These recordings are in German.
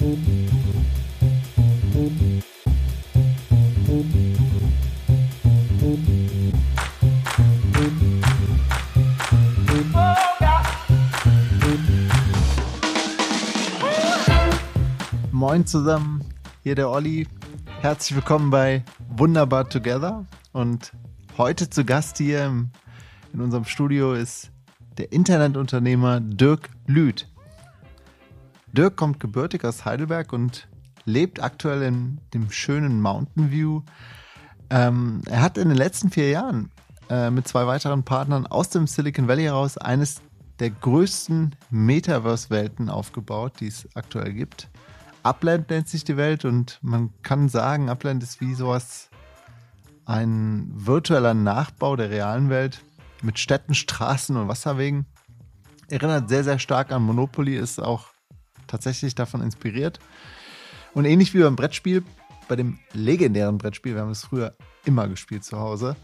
Moin zusammen, hier der Olli. Herzlich willkommen bei Wunderbar Together. Und heute zu Gast hier in unserem Studio ist der Internetunternehmer Dirk Lüth. Dirk kommt gebürtig aus Heidelberg und lebt aktuell in dem schönen Mountain View. Ähm, er hat in den letzten vier Jahren äh, mit zwei weiteren Partnern aus dem Silicon Valley heraus eines der größten Metaverse-Welten aufgebaut, die es aktuell gibt. Upland nennt sich die Welt und man kann sagen, Upland ist wie sowas ein virtueller Nachbau der realen Welt mit Städten, Straßen und Wasserwegen. Erinnert sehr, sehr stark an Monopoly, ist auch tatsächlich davon inspiriert. Und ähnlich wie beim Brettspiel, bei dem legendären Brettspiel, wir haben es früher immer gespielt zu Hause,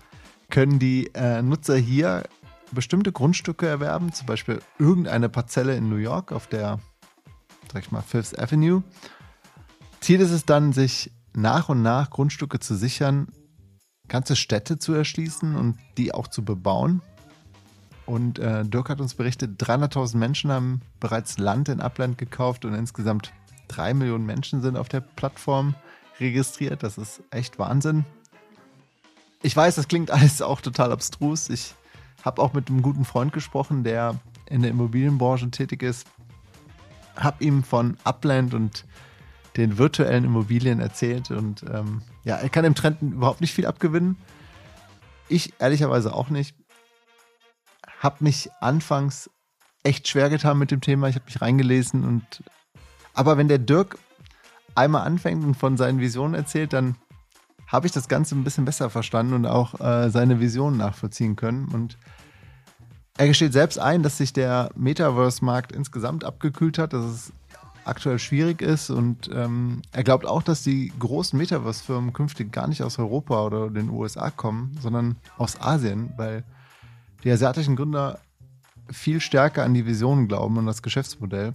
können die äh, Nutzer hier bestimmte Grundstücke erwerben, zum Beispiel irgendeine Parzelle in New York auf der sag ich mal, Fifth Avenue. Ziel ist es dann, sich nach und nach Grundstücke zu sichern, ganze Städte zu erschließen und die auch zu bebauen. Und äh, Dirk hat uns berichtet, 300.000 Menschen haben bereits Land in Upland gekauft und insgesamt drei Millionen Menschen sind auf der Plattform registriert. Das ist echt Wahnsinn. Ich weiß, das klingt alles auch total abstrus. Ich habe auch mit einem guten Freund gesprochen, der in der Immobilienbranche tätig ist habe ihm von Upland und den virtuellen Immobilien erzählt und ähm, ja, er kann dem Trend überhaupt nicht viel abgewinnen. Ich ehrlicherweise auch nicht. Habe mich anfangs echt schwer getan mit dem Thema. Ich habe mich reingelesen und aber wenn der Dirk einmal anfängt und von seinen Visionen erzählt, dann habe ich das Ganze ein bisschen besser verstanden und auch äh, seine Visionen nachvollziehen können. Und er gesteht selbst ein, dass sich der Metaverse-Markt insgesamt abgekühlt hat, dass es aktuell schwierig ist und ähm, er glaubt auch, dass die großen Metaverse-Firmen künftig gar nicht aus Europa oder den USA kommen, sondern aus Asien, weil die asiatischen Gründer viel stärker an die Vision glauben und das Geschäftsmodell.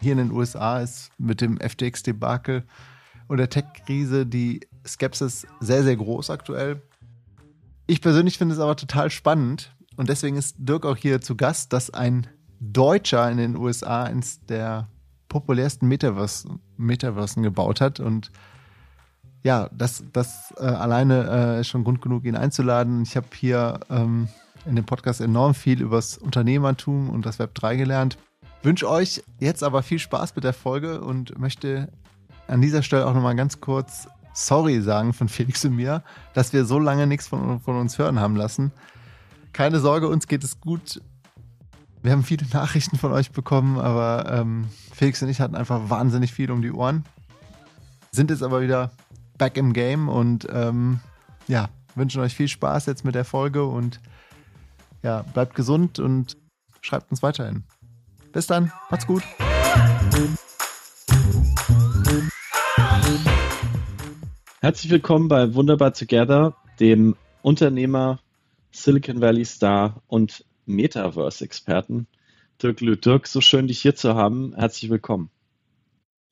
Hier in den USA ist mit dem FTX-Debakel und der Tech-Krise die Skepsis sehr, sehr groß aktuell. Ich persönlich finde es aber total spannend und deswegen ist Dirk auch hier zu Gast, dass ein Deutscher in den USA eines der populärsten Metaverse, Metaversen gebaut hat und ja, das, das äh, alleine äh, ist schon Grund genug, ihn einzuladen. Ich habe hier ähm, in dem Podcast enorm viel übers Unternehmertum und das Web 3 gelernt. Wünsche euch jetzt aber viel Spaß mit der Folge und möchte an dieser Stelle auch nochmal ganz kurz sorry sagen von Felix und mir, dass wir so lange nichts von, von uns hören haben lassen. Keine Sorge, uns geht es gut. Wir haben viele Nachrichten von euch bekommen, aber ähm, Felix und ich hatten einfach wahnsinnig viel um die Ohren. Sind jetzt aber wieder back im Game und ähm, ja, wünschen euch viel Spaß jetzt mit der Folge und ja, bleibt gesund und schreibt uns weiterhin. Bis dann, macht's gut. Herzlich willkommen bei Wunderbar Together, dem Unternehmer, Silicon Valley Star und Metaverse-Experten. Dirk Lüth. Dirk, so schön, dich hier zu haben. Herzlich willkommen.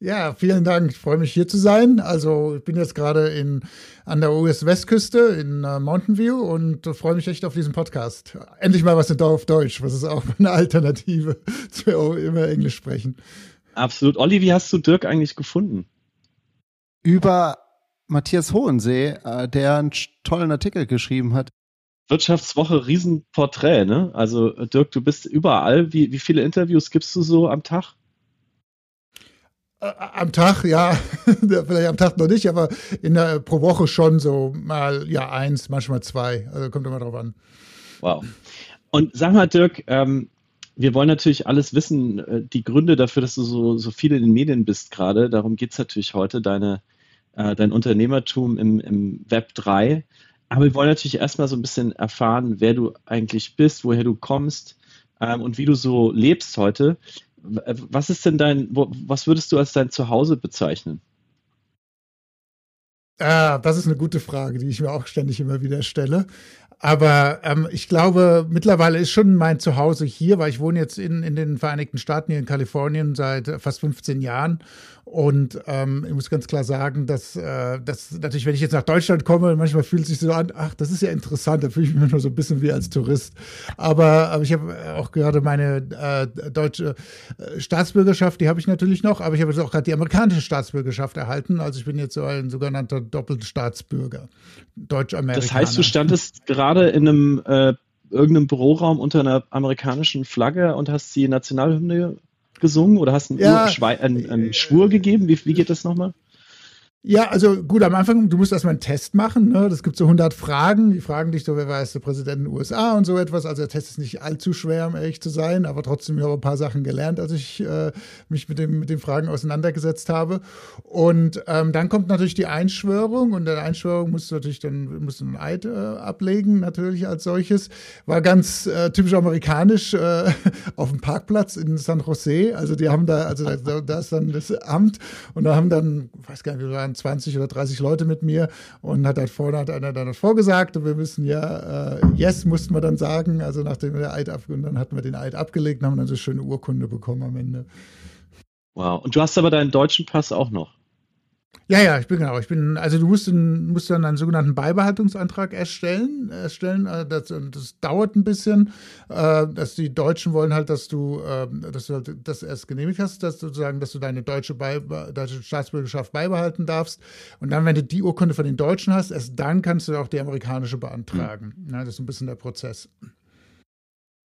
Ja, vielen Dank. Ich freue mich hier zu sein. Also ich bin jetzt gerade in, an der US-Westküste in uh, Mountain View und freue mich echt auf diesen Podcast. Endlich mal was auf Deutsch, was ist auch eine Alternative zu immer Englisch sprechen. Absolut. Olli, wie hast du Dirk eigentlich gefunden? Über Matthias Hohensee, äh, der einen tollen Artikel geschrieben hat. Wirtschaftswoche Riesenporträt, ne? Also Dirk, du bist überall. Wie, wie viele Interviews gibst du so am Tag? Äh, am Tag, ja, vielleicht am Tag noch nicht, aber in der, pro Woche schon so mal ja eins, manchmal zwei. Also kommt immer drauf an. Wow. Und sag mal, Dirk, ähm, wir wollen natürlich alles wissen, äh, die Gründe dafür, dass du so, so viel in den Medien bist gerade. Darum geht es natürlich heute, deine, äh, dein Unternehmertum im, im Web 3. Aber wir wollen natürlich erstmal so ein bisschen erfahren, wer du eigentlich bist, woher du kommst ähm, und wie du so lebst heute. Was ist denn dein, was würdest du als dein Zuhause bezeichnen? Ah, das ist eine gute Frage, die ich mir auch ständig immer wieder stelle. Aber ähm, ich glaube, mittlerweile ist schon mein Zuhause hier, weil ich wohne jetzt in, in den Vereinigten Staaten, hier in Kalifornien, seit fast 15 Jahren. Und ähm, ich muss ganz klar sagen, dass, äh, dass natürlich, wenn ich jetzt nach Deutschland komme, manchmal fühlt es sich so an, ach, das ist ja interessant, da fühle ich mich nur so ein bisschen wie als Tourist. Aber, aber ich habe auch gerade meine äh, deutsche äh, Staatsbürgerschaft, die habe ich natürlich noch, aber ich habe jetzt auch gerade die amerikanische Staatsbürgerschaft erhalten. Also ich bin jetzt so ein sogenannter Doppelstaatsbürger, Deutsch-Amerikaner. Das heißt, du standest gerade in einem äh, irgendeinem Büroraum unter einer amerikanischen Flagge und hast die Nationalhymne gesungen oder hast einen, ja, einen, einen Schwur gegeben? Wie, wie geht das nochmal? Ja, also gut, am Anfang, du musst erstmal einen Test machen. Ne? Das gibt so 100 Fragen. Die fragen dich so, wer war der Präsident in den USA und so etwas. Also der Test ist nicht allzu schwer, um ehrlich zu sein, aber trotzdem habe ich ein paar Sachen gelernt, als ich äh, mich mit, dem, mit den Fragen auseinandergesetzt habe. Und ähm, dann kommt natürlich die Einschwörung und der Einschwörung musst du natürlich dann musst du einen Eid äh, ablegen, natürlich als solches. War ganz äh, typisch amerikanisch äh, auf dem Parkplatz in San Jose. Also die haben da, also da, da ist dann das Amt und da haben dann, weiß gar nicht, wie waren 20 oder 30 Leute mit mir und hat halt vorne hat einer dann vorgesagt und wir müssen ja, äh, yes, mussten wir dann sagen, also nachdem wir den Eid ab und dann hatten wir den Eid abgelegt und haben dann so schöne Urkunde bekommen am Ende. Wow. Und du hast aber deinen deutschen Pass auch noch? Ja, ja, ich bin genau. Ich bin, also du musst, musst dann einen sogenannten Beibehaltungsantrag erstellen. erstellen. Äh, das, das dauert ein bisschen. Äh, dass die Deutschen wollen halt, dass du, dass du halt das erst genehmigt hast, dass sozusagen, dass du deine deutsche, Beibe deutsche Staatsbürgerschaft beibehalten darfst. Und dann, wenn du die Urkunde von den Deutschen hast, erst dann kannst du auch die amerikanische beantragen. Mhm. Ja, das ist ein bisschen der Prozess.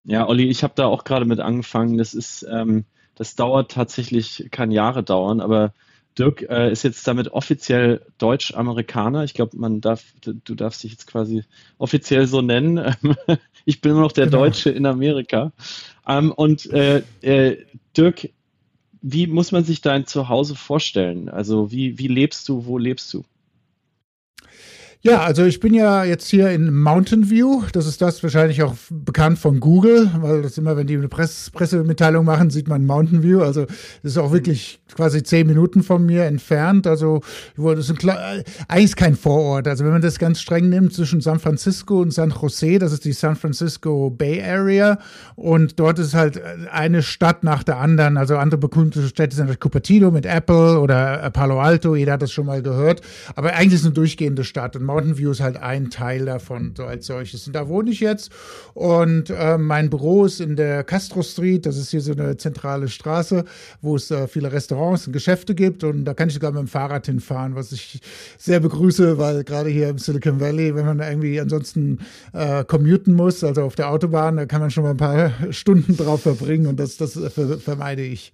Ja, Olli, ich habe da auch gerade mit angefangen. Das ist, ähm, das dauert tatsächlich, kann Jahre dauern, aber Dirk äh, ist jetzt damit offiziell Deutsch-Amerikaner. Ich glaube, man darf, du darfst dich jetzt quasi offiziell so nennen. ich bin immer noch der genau. Deutsche in Amerika. Ähm, und äh, äh, Dirk, wie muss man sich dein Zuhause vorstellen? Also wie, wie lebst du, wo lebst du? Ja, also ich bin ja jetzt hier in Mountain View. Das ist das wahrscheinlich auch bekannt von Google, weil das immer, wenn die eine Press Pressemitteilung machen, sieht man Mountain View. Also das ist auch wirklich quasi zehn Minuten von mir entfernt. Also das ist ein, eigentlich kein Vorort. Also wenn man das ganz streng nimmt zwischen San Francisco und San Jose, das ist die San Francisco Bay Area und dort ist halt eine Stadt nach der anderen. Also andere bekannte Städte sind halt Cupertino mit Apple oder Palo Alto. Jeder hat das schon mal gehört. Aber eigentlich ist es eine durchgehende Stadt. Und Mountain View ist halt ein Teil davon, so als solches. Und da wohne ich jetzt. Und äh, mein Büro ist in der Castro Street. Das ist hier so eine zentrale Straße, wo es äh, viele Restaurants und Geschäfte gibt. Und da kann ich sogar mit dem Fahrrad hinfahren, was ich sehr begrüße, weil gerade hier im Silicon Valley, wenn man irgendwie ansonsten äh, commuten muss, also auf der Autobahn, da kann man schon mal ein paar Stunden drauf verbringen. Und das, das vermeide ich.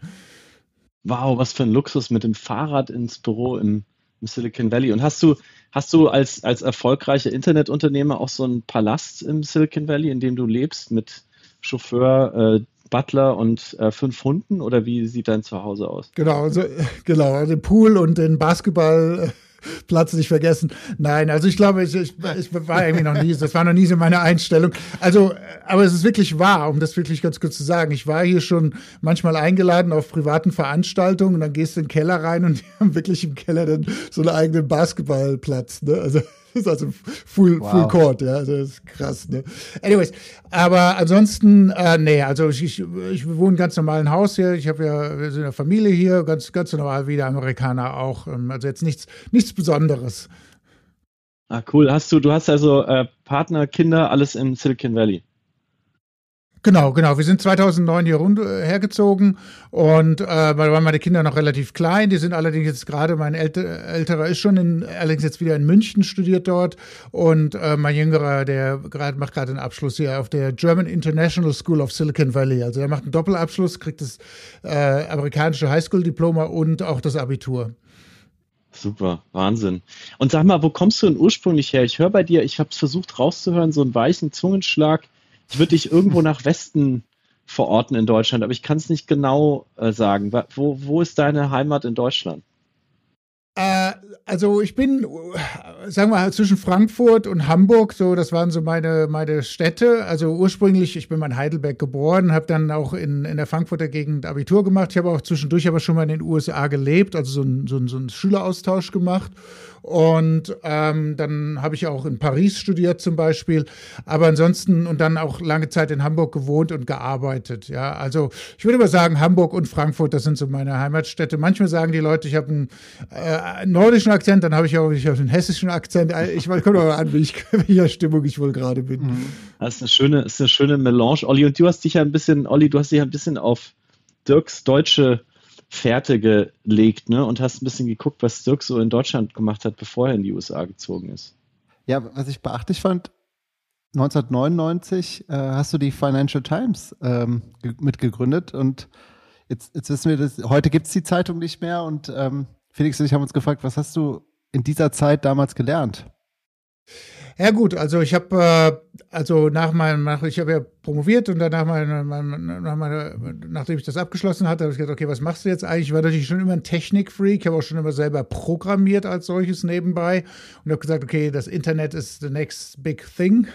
Wow, was für ein Luxus mit dem Fahrrad ins Büro im, im Silicon Valley. Und hast du, Hast du als, als erfolgreicher Internetunternehmer auch so einen Palast im Silicon Valley, in dem du lebst mit Chauffeur, äh, Butler und äh, fünf Hunden oder wie sieht dein Zuhause aus? Genau, also, genau, den Pool und den Basketball Platz nicht vergessen. Nein, also ich glaube, ich, ich, ich, war irgendwie noch nie, das war noch nie so meine Einstellung. Also, aber es ist wirklich wahr, um das wirklich ganz kurz zu sagen. Ich war hier schon manchmal eingeladen auf privaten Veranstaltungen und dann gehst du in den Keller rein und die haben wirklich im Keller dann so einen eigenen Basketballplatz. Ne? Also ist also Full, wow. Full Court, ja, also das ist krass, ne? Anyways, aber ansonsten, äh, nee, also ich, ich, ich wohne ganz normal im Haus hier, ich habe ja, wir sind eine Familie hier, ganz, ganz normal wie der Amerikaner auch, ähm, also jetzt nichts, nichts Besonderes. Ah, cool. Hast du, du hast also äh, Partner, Kinder, alles im Silicon Valley? Genau, genau. Wir sind 2009 hier äh, hergezogen und äh, da waren meine Kinder noch relativ klein. Die sind allerdings jetzt gerade, mein Älte, älterer ist schon in, allerdings jetzt wieder in München studiert dort und äh, mein jüngerer, der grad, macht gerade einen Abschluss hier auf der German International School of Silicon Valley. Also er macht einen Doppelabschluss, kriegt das äh, amerikanische Highschool-Diploma und auch das Abitur. Super, Wahnsinn. Und sag mal, wo kommst du denn ursprünglich her? Ich höre bei dir, ich habe es versucht rauszuhören, so einen weichen Zungenschlag ich würde dich irgendwo nach Westen verorten in Deutschland, aber ich kann es nicht genau äh, sagen. Wo, wo ist deine Heimat in Deutschland? Äh, also ich bin, sagen wir mal, zwischen Frankfurt und Hamburg, so das waren so meine, meine Städte. Also ursprünglich, ich bin mal in Heidelberg geboren, habe dann auch in, in der Frankfurter Gegend Abitur gemacht. Ich habe auch zwischendurch aber schon mal in den USA gelebt, also so ein, so so ein Schüleraustausch gemacht. Und ähm, dann habe ich auch in Paris studiert zum Beispiel, aber ansonsten und dann auch lange Zeit in Hamburg gewohnt und gearbeitet. Ja, also ich würde mal sagen, Hamburg und Frankfurt, das sind so meine Heimatstädte. Manchmal sagen die Leute, ich habe einen äh, nordischen Akzent, dann habe ich auch ich hab einen hessischen Akzent. Äh, ich komme mal an, wie ich, welcher Stimmung ich wohl gerade bin. Mhm. Das ist eine schöne, ist eine schöne Melange, Olli. Und du hast dich ja ein bisschen, Olli, du hast dich ja ein bisschen auf Dirks deutsche Fährte gelegt ne? und hast ein bisschen geguckt, was Dirk so in Deutschland gemacht hat, bevor er in die USA gezogen ist. Ja, was ich beachtlich fand, 1999 äh, hast du die Financial Times ähm, mitgegründet und jetzt, jetzt wissen wir, dass heute gibt es die Zeitung nicht mehr und ähm, Felix und ich haben uns gefragt, was hast du in dieser Zeit damals gelernt? Ja gut, also ich habe äh, also nach meinem, nach, ich habe ja promoviert und danach meine, meine, meine, nachdem ich das abgeschlossen hatte, habe ich gedacht, okay, was machst du jetzt eigentlich? Ich war natürlich schon immer ein Technikfreak, habe auch schon immer selber programmiert als solches nebenbei und habe gesagt, okay, das Internet ist the next big thing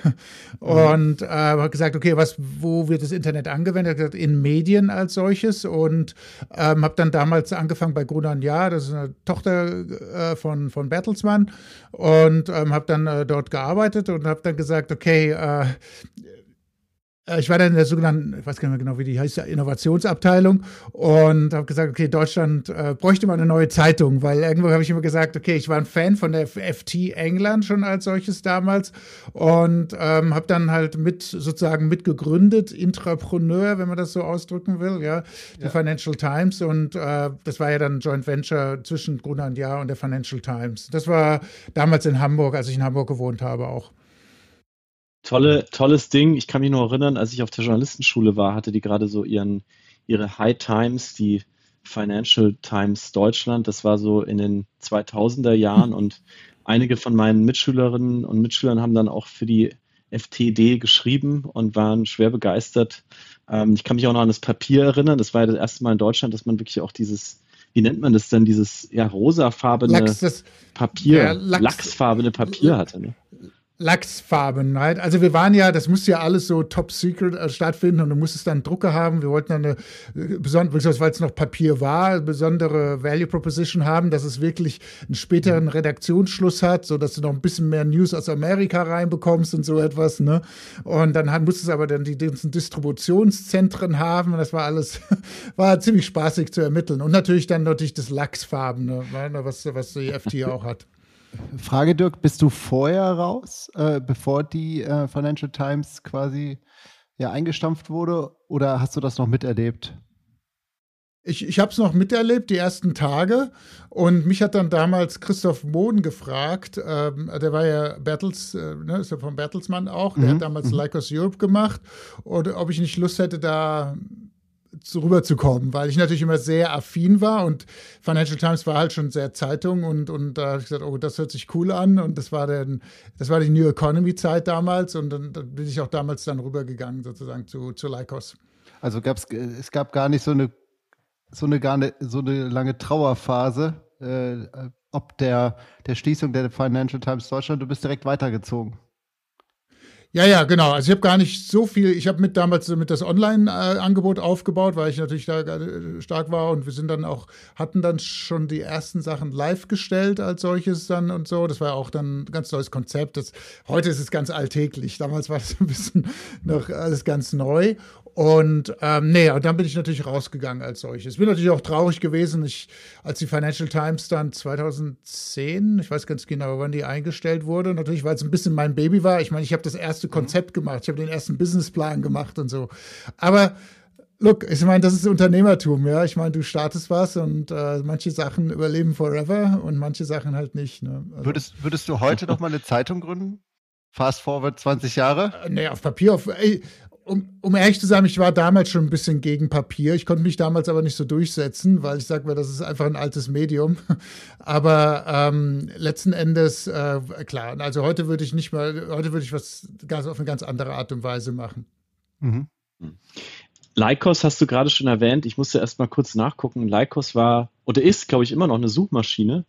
mhm. und äh, habe gesagt, okay, was, wo wird das Internet angewendet? Gesagt, in Medien als solches und ähm, habe dann damals angefangen bei Grunan Ja, das ist eine Tochter äh, von von Bertelsmann und ähm, habe dann äh, dort gearbeitet und habe dann gesagt, okay, äh, ich war dann in der sogenannten, ich weiß gar nicht mehr genau, wie die heißt, Innovationsabteilung und habe gesagt, okay, Deutschland äh, bräuchte mal eine neue Zeitung, weil irgendwo habe ich immer gesagt, okay, ich war ein Fan von der FT England schon als solches damals und ähm, habe dann halt mit sozusagen mitgegründet, Intrapreneur, wenn man das so ausdrücken will, ja, die ja. Financial Times und äh, das war ja dann ein Joint Venture zwischen Gruner und Jahr und der Financial Times. Das war damals in Hamburg, als ich in Hamburg gewohnt habe auch. Tolle, tolles Ding. Ich kann mich noch erinnern, als ich auf der Journalistenschule war, hatte die gerade so ihren, ihre High Times, die Financial Times Deutschland. Das war so in den 2000er Jahren und einige von meinen Mitschülerinnen und Mitschülern haben dann auch für die FTD geschrieben und waren schwer begeistert. Ähm, ich kann mich auch noch an das Papier erinnern. Das war ja das erste Mal in Deutschland, dass man wirklich auch dieses, wie nennt man das denn, dieses ja rosafarbene Lachs, das, Papier, ja, Lachs, lachsfarbene Papier hatte. Ne? Lachsfarben. Right? Also wir waren ja, das musste ja alles so top secret äh, stattfinden und du musstest dann Drucker haben. Wir wollten dann eine äh, weil es noch Papier war, besondere Value Proposition haben, dass es wirklich einen späteren Redaktionsschluss hat, so dass du noch ein bisschen mehr News aus Amerika reinbekommst und so etwas. Ne? Und dann hat, musstest aber dann die ganzen Distributionszentren haben. Das war alles, war ziemlich spaßig zu ermitteln. Und natürlich dann natürlich das Lachsfarben, ne? was, was die FT auch hat. Frage, Dirk, bist du vorher raus, äh, bevor die äh, Financial Times quasi ja, eingestampft wurde, oder hast du das noch miterlebt? Ich, ich habe es noch miterlebt, die ersten Tage. Und mich hat dann damals Christoph Mohn gefragt, ähm, der war ja Bertels, äh, ne, ist ja von Bertelsmann auch, der mhm. hat damals mhm. Lycos Europe gemacht. Und ob ich nicht Lust hätte, da rüberzukommen, weil ich natürlich immer sehr affin war und Financial Times war halt schon sehr Zeitung und, und da habe ich gesagt, oh, das hört sich cool an und das war dann, das war die New Economy Zeit damals und dann, dann bin ich auch damals dann rübergegangen sozusagen zu, zu Lycos. Also gab's, es gab gar nicht so eine, so eine, gar eine, so eine lange Trauerphase, äh, ob der, der Schließung der Financial Times Deutschland, du bist direkt weitergezogen. Ja, ja, genau. Also ich habe gar nicht so viel, ich habe mit damals mit das Online-Angebot aufgebaut, weil ich natürlich da stark war und wir sind dann auch, hatten dann schon die ersten Sachen live gestellt als solches dann und so. Das war auch dann ein ganz neues Konzept. Das, heute ist es ganz alltäglich. Damals war das ein bisschen noch alles ganz neu. Und ähm, nee, und dann bin ich natürlich rausgegangen als solches. Bin natürlich auch traurig gewesen, ich, als die Financial Times dann 2010, ich weiß ganz genau, wann die eingestellt wurde, natürlich, weil es ein bisschen mein Baby war. Ich meine, ich habe das erste mhm. Konzept gemacht, ich habe den ersten Businessplan gemacht und so. Aber Look, ich meine, das ist Unternehmertum, ja. Ich meine, du startest was und äh, manche Sachen überleben forever und manche Sachen halt nicht. Ne? Also. Würdest, würdest du heute noch mal eine Zeitung gründen? Fast forward 20 Jahre? Äh, nee, auf Papier, auf, ey, um, um ehrlich zu sein, ich war damals schon ein bisschen gegen Papier. Ich konnte mich damals aber nicht so durchsetzen, weil ich sage mal, das ist einfach ein altes Medium. Aber ähm, letzten Endes, äh, klar, also heute würde ich nicht mal, heute würde ich was ganz auf eine ganz andere Art und Weise machen. Mhm. Lycos hast du gerade schon erwähnt. Ich musste erst mal kurz nachgucken. Lycos war oder ist, glaube ich, immer noch eine Suchmaschine.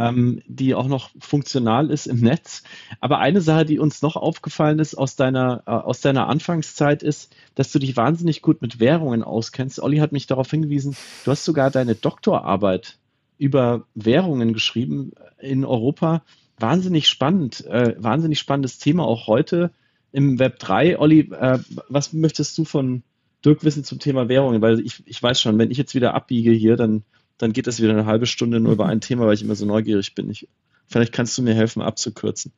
Ähm, die auch noch funktional ist im Netz. Aber eine Sache, die uns noch aufgefallen ist aus deiner, äh, aus deiner Anfangszeit, ist, dass du dich wahnsinnig gut mit Währungen auskennst. Olli hat mich darauf hingewiesen, du hast sogar deine Doktorarbeit über Währungen geschrieben in Europa. Wahnsinnig spannend, äh, wahnsinnig spannendes Thema auch heute im Web 3. Olli, äh, was möchtest du von Dirk wissen zum Thema Währungen? Weil ich, ich weiß schon, wenn ich jetzt wieder abbiege hier, dann dann geht es wieder eine halbe Stunde nur über ein Thema, weil ich immer so neugierig bin. Ich, vielleicht kannst du mir helfen, abzukürzen.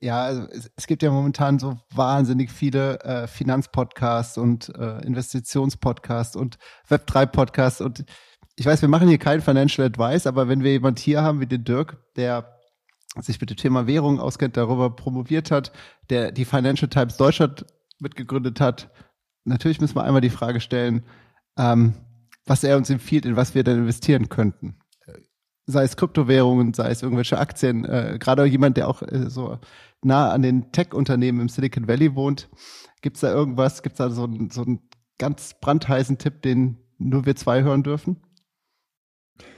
Ja, also es, gibt ja momentan so wahnsinnig viele äh, Finanzpodcasts und äh, Investitionspodcasts und Web3-Podcasts und ich weiß, wir machen hier kein Financial Advice, aber wenn wir jemand hier haben wie den Dirk, der sich mit dem Thema Währung auskennt, darüber promoviert hat, der die Financial Times Deutschland mitgegründet hat, natürlich müssen wir einmal die Frage stellen, ähm, was er uns empfiehlt, in was wir denn investieren könnten. Sei es Kryptowährungen, sei es irgendwelche Aktien. Äh, Gerade jemand, der auch äh, so nah an den Tech-Unternehmen im Silicon Valley wohnt, gibt es da irgendwas, gibt es da so, so einen ganz brandheißen Tipp, den nur wir zwei hören dürfen?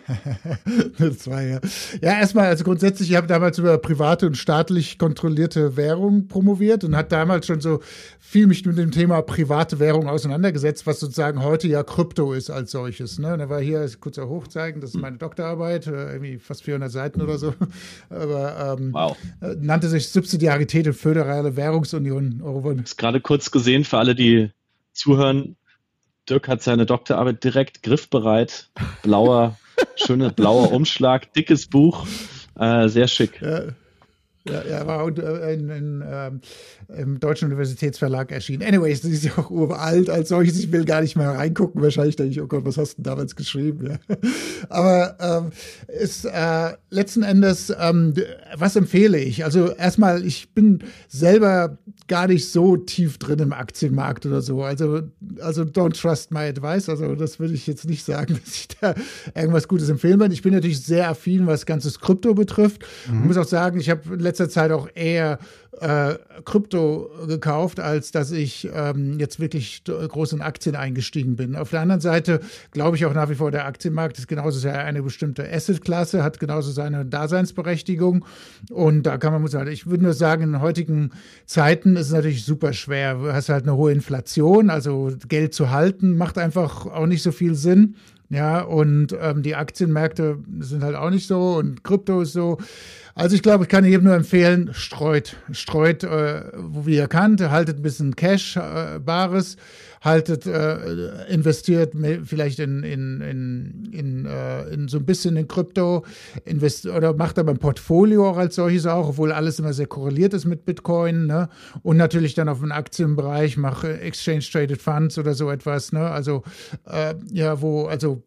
Zwei, ja. ja, erstmal, also grundsätzlich, ich habe damals über private und staatlich kontrollierte Währung promoviert und hat damals schon so viel mich mit dem Thema private Währung auseinandergesetzt, was sozusagen heute ja Krypto ist als solches. Ne? Da war hier, kurz auch hochzeigen, das ist meine Doktorarbeit, äh, irgendwie fast 400 Seiten oder so. Aber ähm, wow. Äh, nannte sich Subsidiarität und föderale Währungsunion. Eurobond. Ist gerade kurz gesehen für alle, die zuhören. Dirk hat seine Doktorarbeit direkt griffbereit, blauer Schöner blauer Umschlag, dickes Buch, äh, sehr schick. Ja. Ja, er war äh, in, in, ähm, im Deutschen Universitätsverlag erschienen. Anyways, das ist ja auch uralt als solches. Ich will gar nicht mehr reingucken. Wahrscheinlich denke ich, oh Gott, was hast du damals geschrieben? Ja. Aber ähm, ist äh, letzten Endes, ähm, was empfehle ich? Also erstmal, ich bin selber gar nicht so tief drin im Aktienmarkt oder so. Also, also don't trust my advice. Also das würde ich jetzt nicht sagen, dass ich da irgendwas Gutes empfehlen würde. Ich bin natürlich sehr affin, was ganzes Krypto betrifft. Mhm. Ich muss auch sagen, ich habe letzter Zeit auch eher äh, Krypto gekauft, als dass ich ähm, jetzt wirklich groß in Aktien eingestiegen bin. Auf der anderen Seite glaube ich auch nach wie vor, der Aktienmarkt ist genauso sehr eine bestimmte Assetklasse, hat genauso seine Daseinsberechtigung. Und da kann man, muss halt, ich würde nur sagen, in heutigen Zeiten ist es natürlich super schwer. Du hast halt eine hohe Inflation, also Geld zu halten, macht einfach auch nicht so viel Sinn. Ja, und ähm, die Aktienmärkte sind halt auch nicht so und Krypto ist so. Also ich glaube, ich kann jedem nur empfehlen, streut, streut, äh, wo ihr könnt, haltet ein bisschen Cash, äh, Bares, haltet, äh, investiert vielleicht in, in, in, in, äh, in so ein bisschen in Krypto, oder macht aber ein Portfolio auch als solches auch, obwohl alles immer sehr korreliert ist mit Bitcoin, ne? Und natürlich dann auf dem Aktienbereich, mache Exchange Traded Funds oder so etwas, ne? Also äh, ja, wo also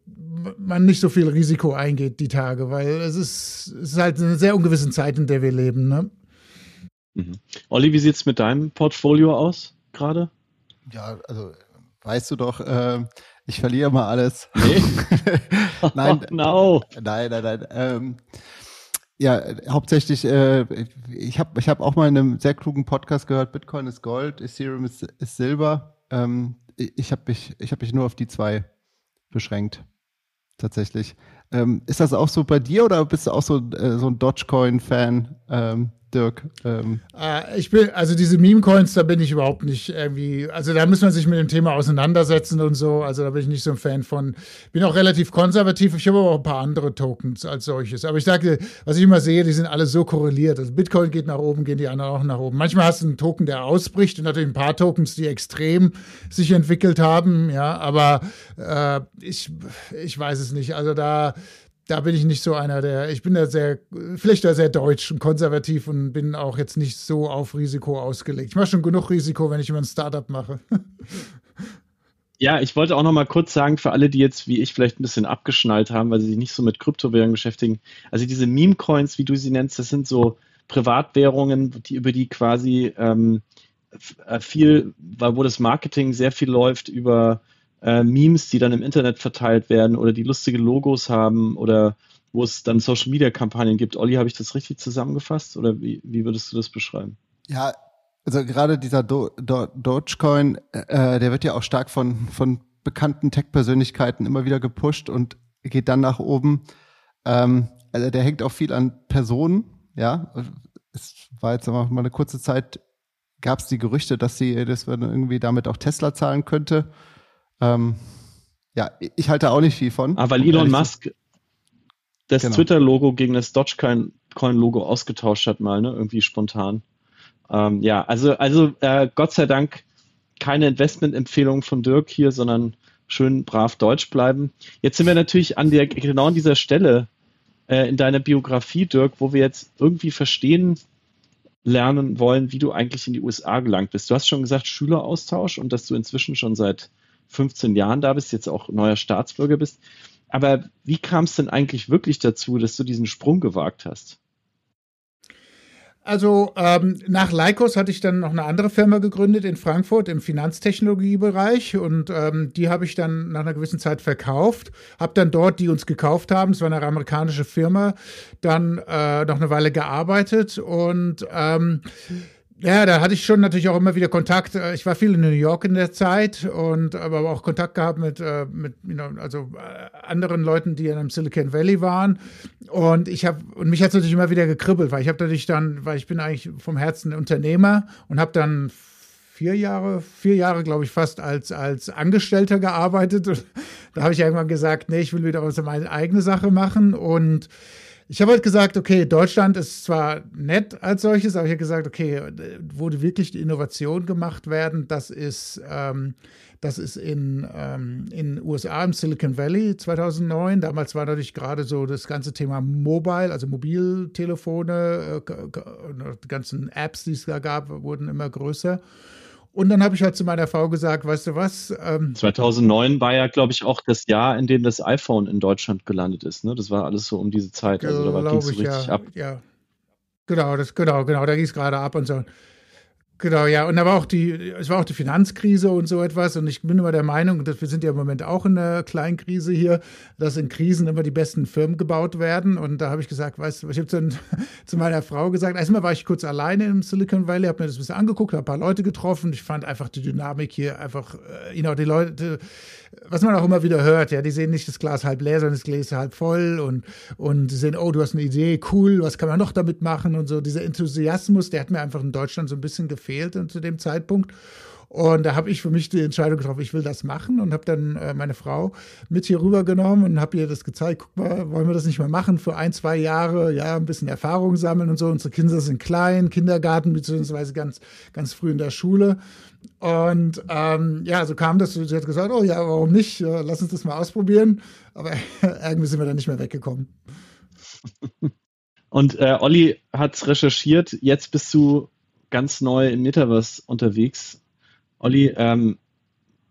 man nicht so viel Risiko eingeht die Tage, weil es ist, es ist halt eine sehr ungewisse Zeit, in der wir leben, ne? Mhm. Olli, wie sieht es mit deinem Portfolio aus gerade? Ja, also weißt du doch, äh, ich verliere mal alles. Nee. nein, oh, no. nein, nein, nein. Ähm, ja, hauptsächlich, äh, ich habe ich hab auch mal in einem sehr klugen Podcast gehört, Bitcoin ist Gold, Ethereum ist, ist Silber. Ähm, ich habe mich, ich hab mich nur auf die zwei beschränkt, tatsächlich. Ähm, ist das auch so bei dir oder bist du auch so, äh, so ein Dogecoin-Fan? Ähm, Dirk? Ähm. Äh, ich bin, also diese Meme-Coins, da bin ich überhaupt nicht irgendwie, also da muss man sich mit dem Thema auseinandersetzen und so. Also da bin ich nicht so ein Fan von. Bin auch relativ konservativ. Ich habe aber auch ein paar andere Tokens als solches. Aber ich sage, was ich immer sehe, die sind alle so korreliert. Also Bitcoin geht nach oben, gehen die anderen auch nach oben. Manchmal hast du einen Token, der ausbricht und natürlich ein paar Tokens, die extrem sich entwickelt haben. Ja, aber äh, ich, ich weiß es nicht. Also da da bin ich nicht so einer, der, ich bin da sehr, vielleicht da sehr deutsch und konservativ und bin auch jetzt nicht so auf Risiko ausgelegt. Ich mache schon genug Risiko, wenn ich immer ein Startup mache. Ja, ich wollte auch noch mal kurz sagen, für alle, die jetzt wie ich vielleicht ein bisschen abgeschnallt haben, weil sie sich nicht so mit Kryptowährungen beschäftigen. Also diese Meme-Coins, wie du sie nennst, das sind so Privatwährungen, die über die quasi ähm, äh, viel, wo das Marketing sehr viel läuft über äh, Memes, die dann im Internet verteilt werden oder die lustige Logos haben oder wo es dann Social Media Kampagnen gibt. Olli, habe ich das richtig zusammengefasst oder wie, wie würdest du das beschreiben? Ja, also gerade dieser Do Do Dogecoin, äh, der wird ja auch stark von, von bekannten Tech-Persönlichkeiten immer wieder gepusht und geht dann nach oben. Ähm, also der hängt auch viel an Personen, ja. Es war jetzt mal eine kurze Zeit, gab es die Gerüchte, dass sie, dass man irgendwie damit auch Tesla zahlen könnte. Ähm, ja, ich halte auch nicht viel von. Aber ah, weil Elon Musk das genau. Twitter-Logo gegen das Dogecoin-Logo ausgetauscht hat, mal, ne? Irgendwie spontan. Ähm, ja, also, also äh, Gott sei Dank keine Investmentempfehlung von Dirk hier, sondern schön brav Deutsch bleiben. Jetzt sind wir natürlich an der, genau an dieser Stelle äh, in deiner Biografie, Dirk, wo wir jetzt irgendwie verstehen lernen wollen, wie du eigentlich in die USA gelangt bist. Du hast schon gesagt, Schüleraustausch und dass du inzwischen schon seit 15 Jahren da bist, jetzt auch neuer Staatsbürger bist. Aber wie kam es denn eigentlich wirklich dazu, dass du diesen Sprung gewagt hast? Also ähm, nach Lycos hatte ich dann noch eine andere Firma gegründet in Frankfurt im Finanztechnologiebereich und ähm, die habe ich dann nach einer gewissen Zeit verkauft, habe dann dort, die uns gekauft haben, es war eine amerikanische Firma, dann äh, noch eine Weile gearbeitet und ähm, ja, da hatte ich schon natürlich auch immer wieder Kontakt. Äh, ich war viel in New York in der Zeit und aber auch Kontakt gehabt mit, äh, mit also äh, anderen Leuten, die in einem Silicon Valley waren. Und ich habe und mich hat es natürlich immer wieder gekribbelt, weil ich habe natürlich dann, weil ich bin eigentlich vom Herzen Unternehmer und habe dann vier Jahre, vier Jahre, glaube ich, fast als, als Angestellter gearbeitet. Und da habe ich irgendwann gesagt, nee, ich will wieder was meine eigene Sache machen und ich habe halt gesagt, okay, Deutschland ist zwar nett als solches, aber ich habe gesagt, okay, wo wirklich die Innovation gemacht werden, das ist, ähm, das ist in ähm, in USA im Silicon Valley 2009. Damals war natürlich gerade so das ganze Thema Mobile, also Mobiltelefone, äh, die ganzen Apps, die es da gab, wurden immer größer. Und dann habe ich halt zu meiner Frau gesagt, weißt du was? Ähm, 2009 war ja, glaube ich, auch das Jahr, in dem das iPhone in Deutschland gelandet ist. Ne? Das war alles so um diese Zeit. Also da ging es so richtig ja, ab. Ja, genau, das, genau, genau, da ging es gerade ab und so. Genau, ja. Und da war auch die, es war auch die Finanzkrise und so etwas. Und ich bin immer der Meinung, dass wir sind ja im Moment auch in einer Kleinkrise hier, dass in Krisen immer die besten Firmen gebaut werden. Und da habe ich gesagt, weißt du, ich habe dann zu meiner Frau gesagt, erstmal war ich kurz alleine im Silicon Valley, habe mir das ein bisschen angeguckt, habe ein paar Leute getroffen. Ich fand einfach die Dynamik hier einfach, äh, know, die Leute, was man auch immer wieder hört, ja, die sehen nicht das Glas halb leer, sondern das Glas halb voll und, und sehen, oh, du hast eine Idee, cool, was kann man noch damit machen und so. Dieser Enthusiasmus, der hat mir einfach in Deutschland so ein bisschen gefehlt zu dem Zeitpunkt. Und da habe ich für mich die Entscheidung getroffen, ich will das machen und habe dann äh, meine Frau mit hier rübergenommen und habe ihr das gezeigt. Guck mal, wollen wir das nicht mal machen für ein, zwei Jahre? Ja, ein bisschen Erfahrung sammeln und so. Unsere Kinder sind klein, Kindergarten beziehungsweise ganz, ganz früh in der Schule. Und ähm, ja, so kam das. Sie hat gesagt, oh ja, warum nicht? Lass uns das mal ausprobieren. Aber irgendwie sind wir dann nicht mehr weggekommen. Und äh, Olli hat recherchiert. Jetzt bist du ganz neu im Metaverse unterwegs. Olli, ähm,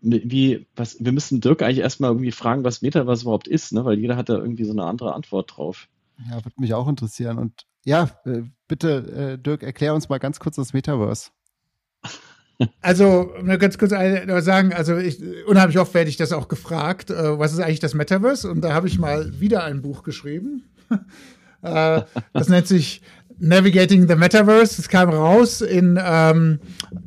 wie, was, wir müssen Dirk eigentlich erstmal irgendwie fragen, was Metaverse überhaupt ist, ne? weil jeder hat da irgendwie so eine andere Antwort drauf. Ja, würde mich auch interessieren. Und ja, äh, bitte, äh, Dirk, erklär uns mal ganz kurz das Metaverse. Also, ganz kurz sagen, also ich, unheimlich oft werde ich das auch gefragt, äh, was ist eigentlich das Metaverse? Und da habe ich mal wieder ein Buch geschrieben. äh, das nennt sich Navigating the Metaverse. Es kam raus in ähm,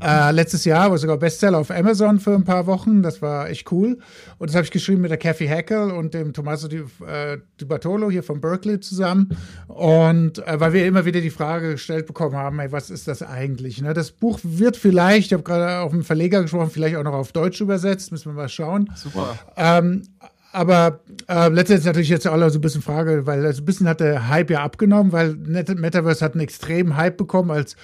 äh, letztes Jahr, war sogar Bestseller auf Amazon für ein paar Wochen. Das war echt cool. Und das habe ich geschrieben mit der Kathy Hackel und dem Tommaso Di, äh, Di Bartolo hier von Berkeley zusammen. Und äh, weil wir immer wieder die Frage gestellt bekommen haben, ey, was ist das eigentlich? Ne? Das Buch wird vielleicht, ich habe gerade auch mit dem Verleger gesprochen, vielleicht auch noch auf Deutsch übersetzt, müssen wir mal schauen. Super. Ähm, aber äh, letztendlich natürlich jetzt alle so ein bisschen Frage, weil also ein bisschen hat der Hype ja abgenommen, weil Metaverse hat einen extremen Hype bekommen, als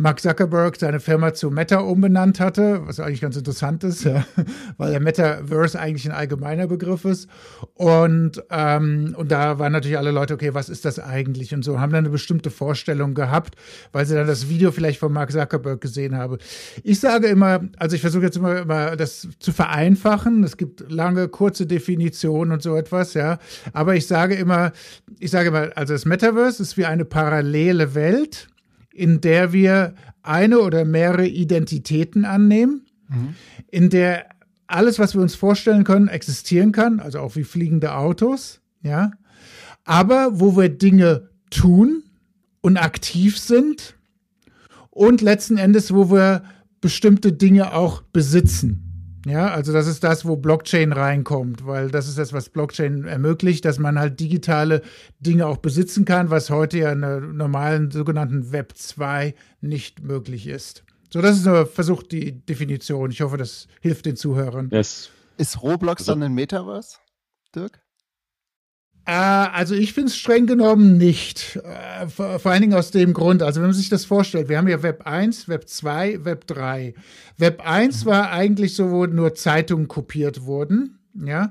Mark Zuckerberg seine Firma zu Meta umbenannt hatte, was eigentlich ganz interessant ist, weil der Metaverse eigentlich ein allgemeiner Begriff ist. Und, ähm, und da waren natürlich alle Leute, okay, was ist das eigentlich? Und so haben dann eine bestimmte Vorstellung gehabt, weil sie dann das Video vielleicht von Mark Zuckerberg gesehen haben. Ich sage immer, also ich versuche jetzt immer, immer das zu vereinfachen. Es gibt lange, kurze Definitionen Definition und so etwas, ja. Aber ich sage immer, ich sage immer, also das Metaverse ist wie eine parallele Welt, in der wir eine oder mehrere Identitäten annehmen, mhm. in der alles, was wir uns vorstellen können, existieren kann, also auch wie fliegende Autos, ja. Aber wo wir Dinge tun und aktiv sind und letzten Endes, wo wir bestimmte Dinge auch besitzen. Ja, also das ist das, wo Blockchain reinkommt, weil das ist das, was Blockchain ermöglicht, dass man halt digitale Dinge auch besitzen kann, was heute ja in der normalen sogenannten Web 2 nicht möglich ist. So, das ist nur versucht die Definition. Ich hoffe, das hilft den Zuhörern. Yes. Ist Roblox also, dann ein Metaverse, Dirk? Äh, also ich finde es streng genommen nicht. Äh, vor, vor, allen Dingen aus dem Grund, also wenn man sich das vorstellt, wir haben ja Web 1, Web 2, Web 3. Web 1 war eigentlich so, wo nur Zeitungen kopiert wurden, ja.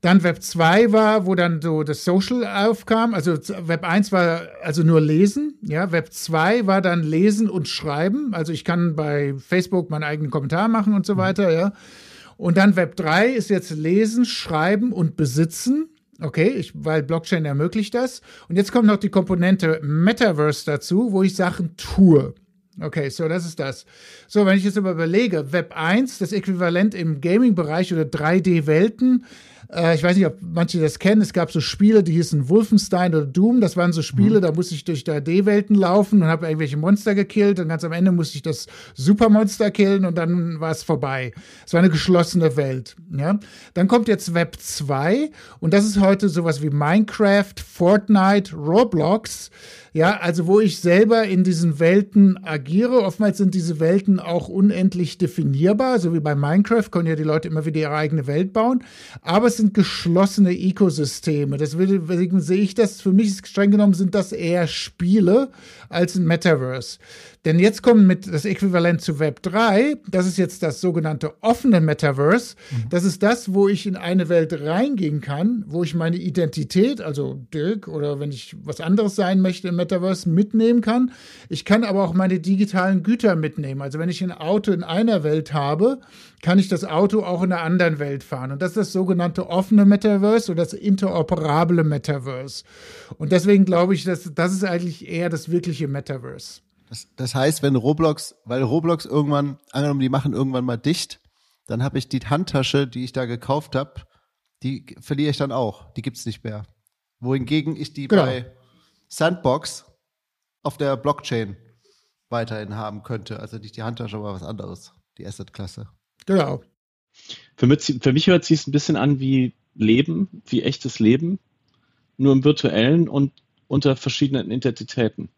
Dann Web 2 war, wo dann so das Social aufkam. Also Web 1 war also nur lesen. Ja, Web 2 war dann lesen und schreiben. Also ich kann bei Facebook meinen eigenen Kommentar machen und so weiter, ja. Und dann Web 3 ist jetzt lesen, schreiben und besitzen. Okay, ich, weil Blockchain ermöglicht das. Und jetzt kommt noch die Komponente Metaverse dazu, wo ich Sachen tue. Okay, so das ist das. So, wenn ich jetzt aber überlege, Web 1, das Äquivalent im Gaming-Bereich oder 3D-Welten, äh, ich weiß nicht, ob manche das kennen. Es gab so Spiele, die hießen Wolfenstein oder Doom. Das waren so Spiele, mhm. da musste ich durch 3D-Welten laufen und habe irgendwelche Monster gekillt. Und ganz am Ende musste ich das Supermonster killen und dann war es vorbei. Es war eine geschlossene Welt. Ja? Dann kommt jetzt Web 2 und das ist heute sowas wie Minecraft, Fortnite, Roblox. Ja, also wo ich selber in diesen Welten agiere. Oftmals sind diese Welten auch unendlich definierbar, so wie bei Minecraft können ja die Leute immer wieder ihre eigene Welt bauen. Aber es sind geschlossene Ökosysteme. Deswegen sehe ich das, für mich streng genommen sind das eher Spiele als ein Metaverse. Denn jetzt kommt mit das Äquivalent zu Web 3, das ist jetzt das sogenannte offene Metaverse. Mhm. Das ist das, wo ich in eine Welt reingehen kann, wo ich meine Identität, also Dirk oder wenn ich was anderes sein möchte im Metaverse, mitnehmen kann. Ich kann aber auch meine digitalen Güter mitnehmen. Also wenn ich ein Auto in einer Welt habe, kann ich das Auto auch in einer anderen Welt fahren. Und das ist das sogenannte offene Metaverse oder das interoperable Metaverse. Und deswegen glaube ich, dass das ist eigentlich eher das wirkliche Metaverse. Das, das heißt, wenn Roblox, weil Roblox irgendwann, angenommen, die machen irgendwann mal dicht, dann habe ich die Handtasche, die ich da gekauft habe, die verliere ich dann auch. Die gibt es nicht mehr. Wohingegen ich die genau. bei Sandbox auf der Blockchain weiterhin haben könnte. Also nicht die Handtasche, aber was anderes. Die Asset-Klasse. Genau. Für mich, für mich hört sich ein bisschen an wie Leben, wie echtes Leben, nur im virtuellen und unter verschiedenen Identitäten.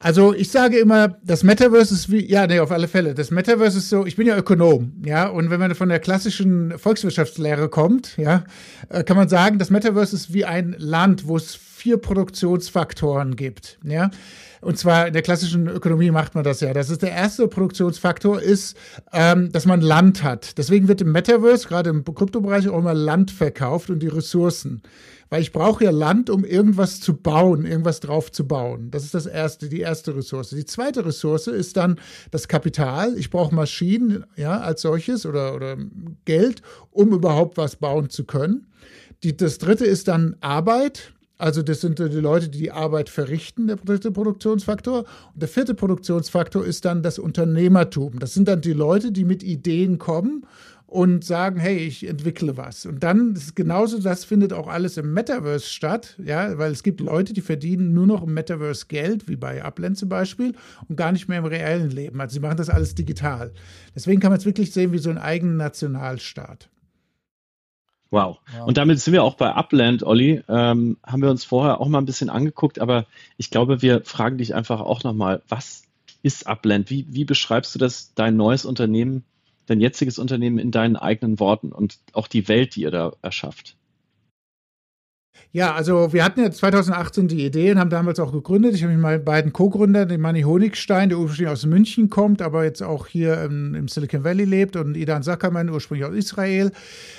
Also ich sage immer, das Metaverse ist wie, ja, nee, auf alle Fälle. Das Metaverse ist so, ich bin ja Ökonom, ja, und wenn man von der klassischen Volkswirtschaftslehre kommt, ja, äh, kann man sagen, das Metaverse ist wie ein Land, wo es vier Produktionsfaktoren gibt, ja. Und zwar in der klassischen Ökonomie macht man das ja. Das ist der erste Produktionsfaktor, ist, ähm, dass man Land hat. Deswegen wird im Metaverse, gerade im Kryptobereich, auch immer Land verkauft und die Ressourcen. Weil ich brauche ja Land, um irgendwas zu bauen, irgendwas drauf zu bauen. Das ist das erste, die erste Ressource. Die zweite Ressource ist dann das Kapital. Ich brauche Maschinen, ja, als solches oder, oder Geld, um überhaupt was bauen zu können. Die, das dritte ist dann Arbeit. Also das sind die Leute, die die Arbeit verrichten, der dritte Produktionsfaktor. Und der vierte Produktionsfaktor ist dann das Unternehmertum. Das sind dann die Leute, die mit Ideen kommen und sagen, hey, ich entwickle was. Und dann ist genauso, das findet auch alles im Metaverse statt, ja, weil es gibt Leute, die verdienen nur noch im Metaverse Geld, wie bei Upland zum Beispiel, und gar nicht mehr im reellen Leben. Also sie machen das alles digital. Deswegen kann man es wirklich sehen wie so einen eigenen Nationalstaat. Wow. wow. Und damit sind wir auch bei Upland, Olli. Ähm, haben wir uns vorher auch mal ein bisschen angeguckt, aber ich glaube, wir fragen dich einfach auch nochmal, was ist Upland? Wie, wie beschreibst du das, dein neues Unternehmen? dein jetziges Unternehmen in deinen eigenen Worten und auch die Welt, die ihr da erschafft? Ja, also wir hatten ja 2018 die Idee und haben damals auch gegründet. Ich habe mich mit beiden Co-Gründern, den Manni Honigstein, der ursprünglich aus München kommt, aber jetzt auch hier im, im Silicon Valley lebt, und Idan Zuckerman, ursprünglich aus Israel.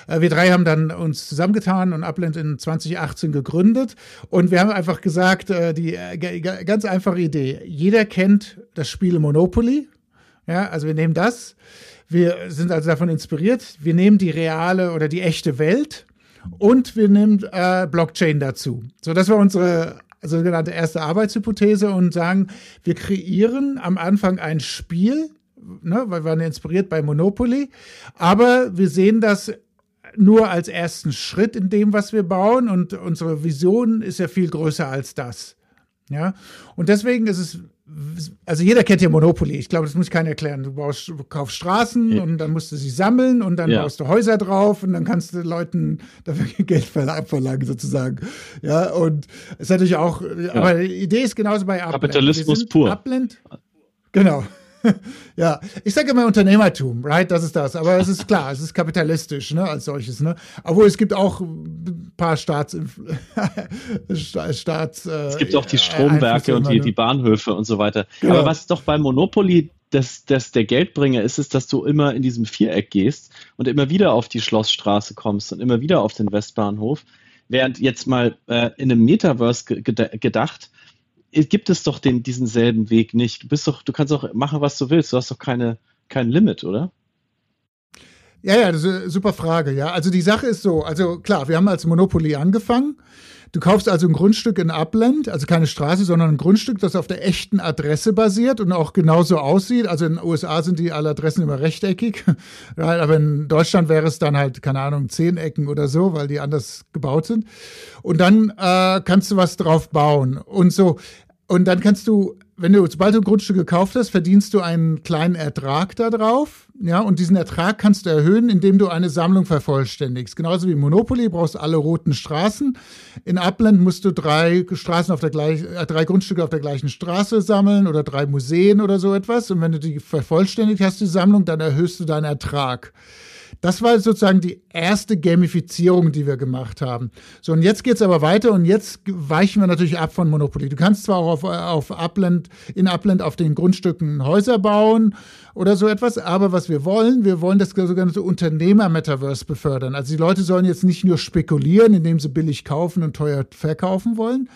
Äh, wir drei haben dann uns zusammengetan und Upland in 2018 gegründet. Und wir haben einfach gesagt, äh, die äh, ganz einfache Idee. Jeder kennt das Spiel Monopoly. Ja, also wir nehmen das wir sind also davon inspiriert. Wir nehmen die reale oder die echte Welt und wir nehmen äh, Blockchain dazu. So, das war unsere sogenannte erste Arbeitshypothese und sagen, wir kreieren am Anfang ein Spiel, ne, weil wir waren inspiriert bei Monopoly, aber wir sehen das nur als ersten Schritt in dem, was wir bauen und unsere Vision ist ja viel größer als das. Ja, und deswegen ist es also jeder kennt ja Monopoly. Ich glaube, das muss ich keiner erklären. Du, baust, du kaufst Straßen ja. und dann musst du sie sammeln und dann ja. baust du Häuser drauf und dann kannst du Leuten dafür Geld abverlangen sozusagen. Ja, und es ist natürlich auch, ja. aber die Idee ist genauso bei Upland. Kapitalismus pur. Upland, genau. ja, ich sage immer Unternehmertum, right? Das ist das. Aber es ist klar, es ist kapitalistisch, ne, als solches, ne? Obwohl es gibt auch ein paar Staats, Staats äh, Es gibt auch die Stromwerke und die, die Bahnhöfe und so weiter. Genau. Aber was doch bei Monopoly das, das der Geldbringer ist, ist, dass du immer in diesem Viereck gehst und immer wieder auf die Schlossstraße kommst und immer wieder auf den Westbahnhof. Während jetzt mal äh, in einem Metaverse gedacht, gibt es doch den, diesen selben Weg nicht. Du bist doch, du kannst doch machen, was du willst. Du hast doch keine, kein Limit, oder? Ja, ja, super Frage, ja. Also die Sache ist so, also klar, wir haben als Monopoly angefangen. Du kaufst also ein Grundstück in Upland, also keine Straße, sondern ein Grundstück, das auf der echten Adresse basiert und auch genauso aussieht. Also in den USA sind die alle Adressen immer rechteckig, aber in Deutschland wäre es dann halt, keine Ahnung, zehn Ecken oder so, weil die anders gebaut sind. Und dann äh, kannst du was drauf bauen und so. Und dann kannst du, wenn du, sobald du ein Grundstück gekauft hast, verdienst du einen kleinen Ertrag darauf. Ja, und diesen Ertrag kannst du erhöhen, indem du eine Sammlung vervollständigst. Genauso wie Monopoly brauchst du alle roten Straßen. In Upland musst du drei Straßen auf der gleichen, äh, drei Grundstücke auf der gleichen Straße sammeln oder drei Museen oder so etwas. Und wenn du die vervollständigt hast, die Sammlung, dann erhöhst du deinen Ertrag. Das war sozusagen die erste Gamifizierung, die wir gemacht haben. So, und jetzt geht es aber weiter und jetzt weichen wir natürlich ab von Monopoly. Du kannst zwar auch auf, auf Upland, in Upland auf den Grundstücken Häuser bauen oder so etwas, aber was wir wollen, wir wollen das sogenannte Unternehmer-Metaverse befördern. Also die Leute sollen jetzt nicht nur spekulieren, indem sie billig kaufen und teuer verkaufen wollen,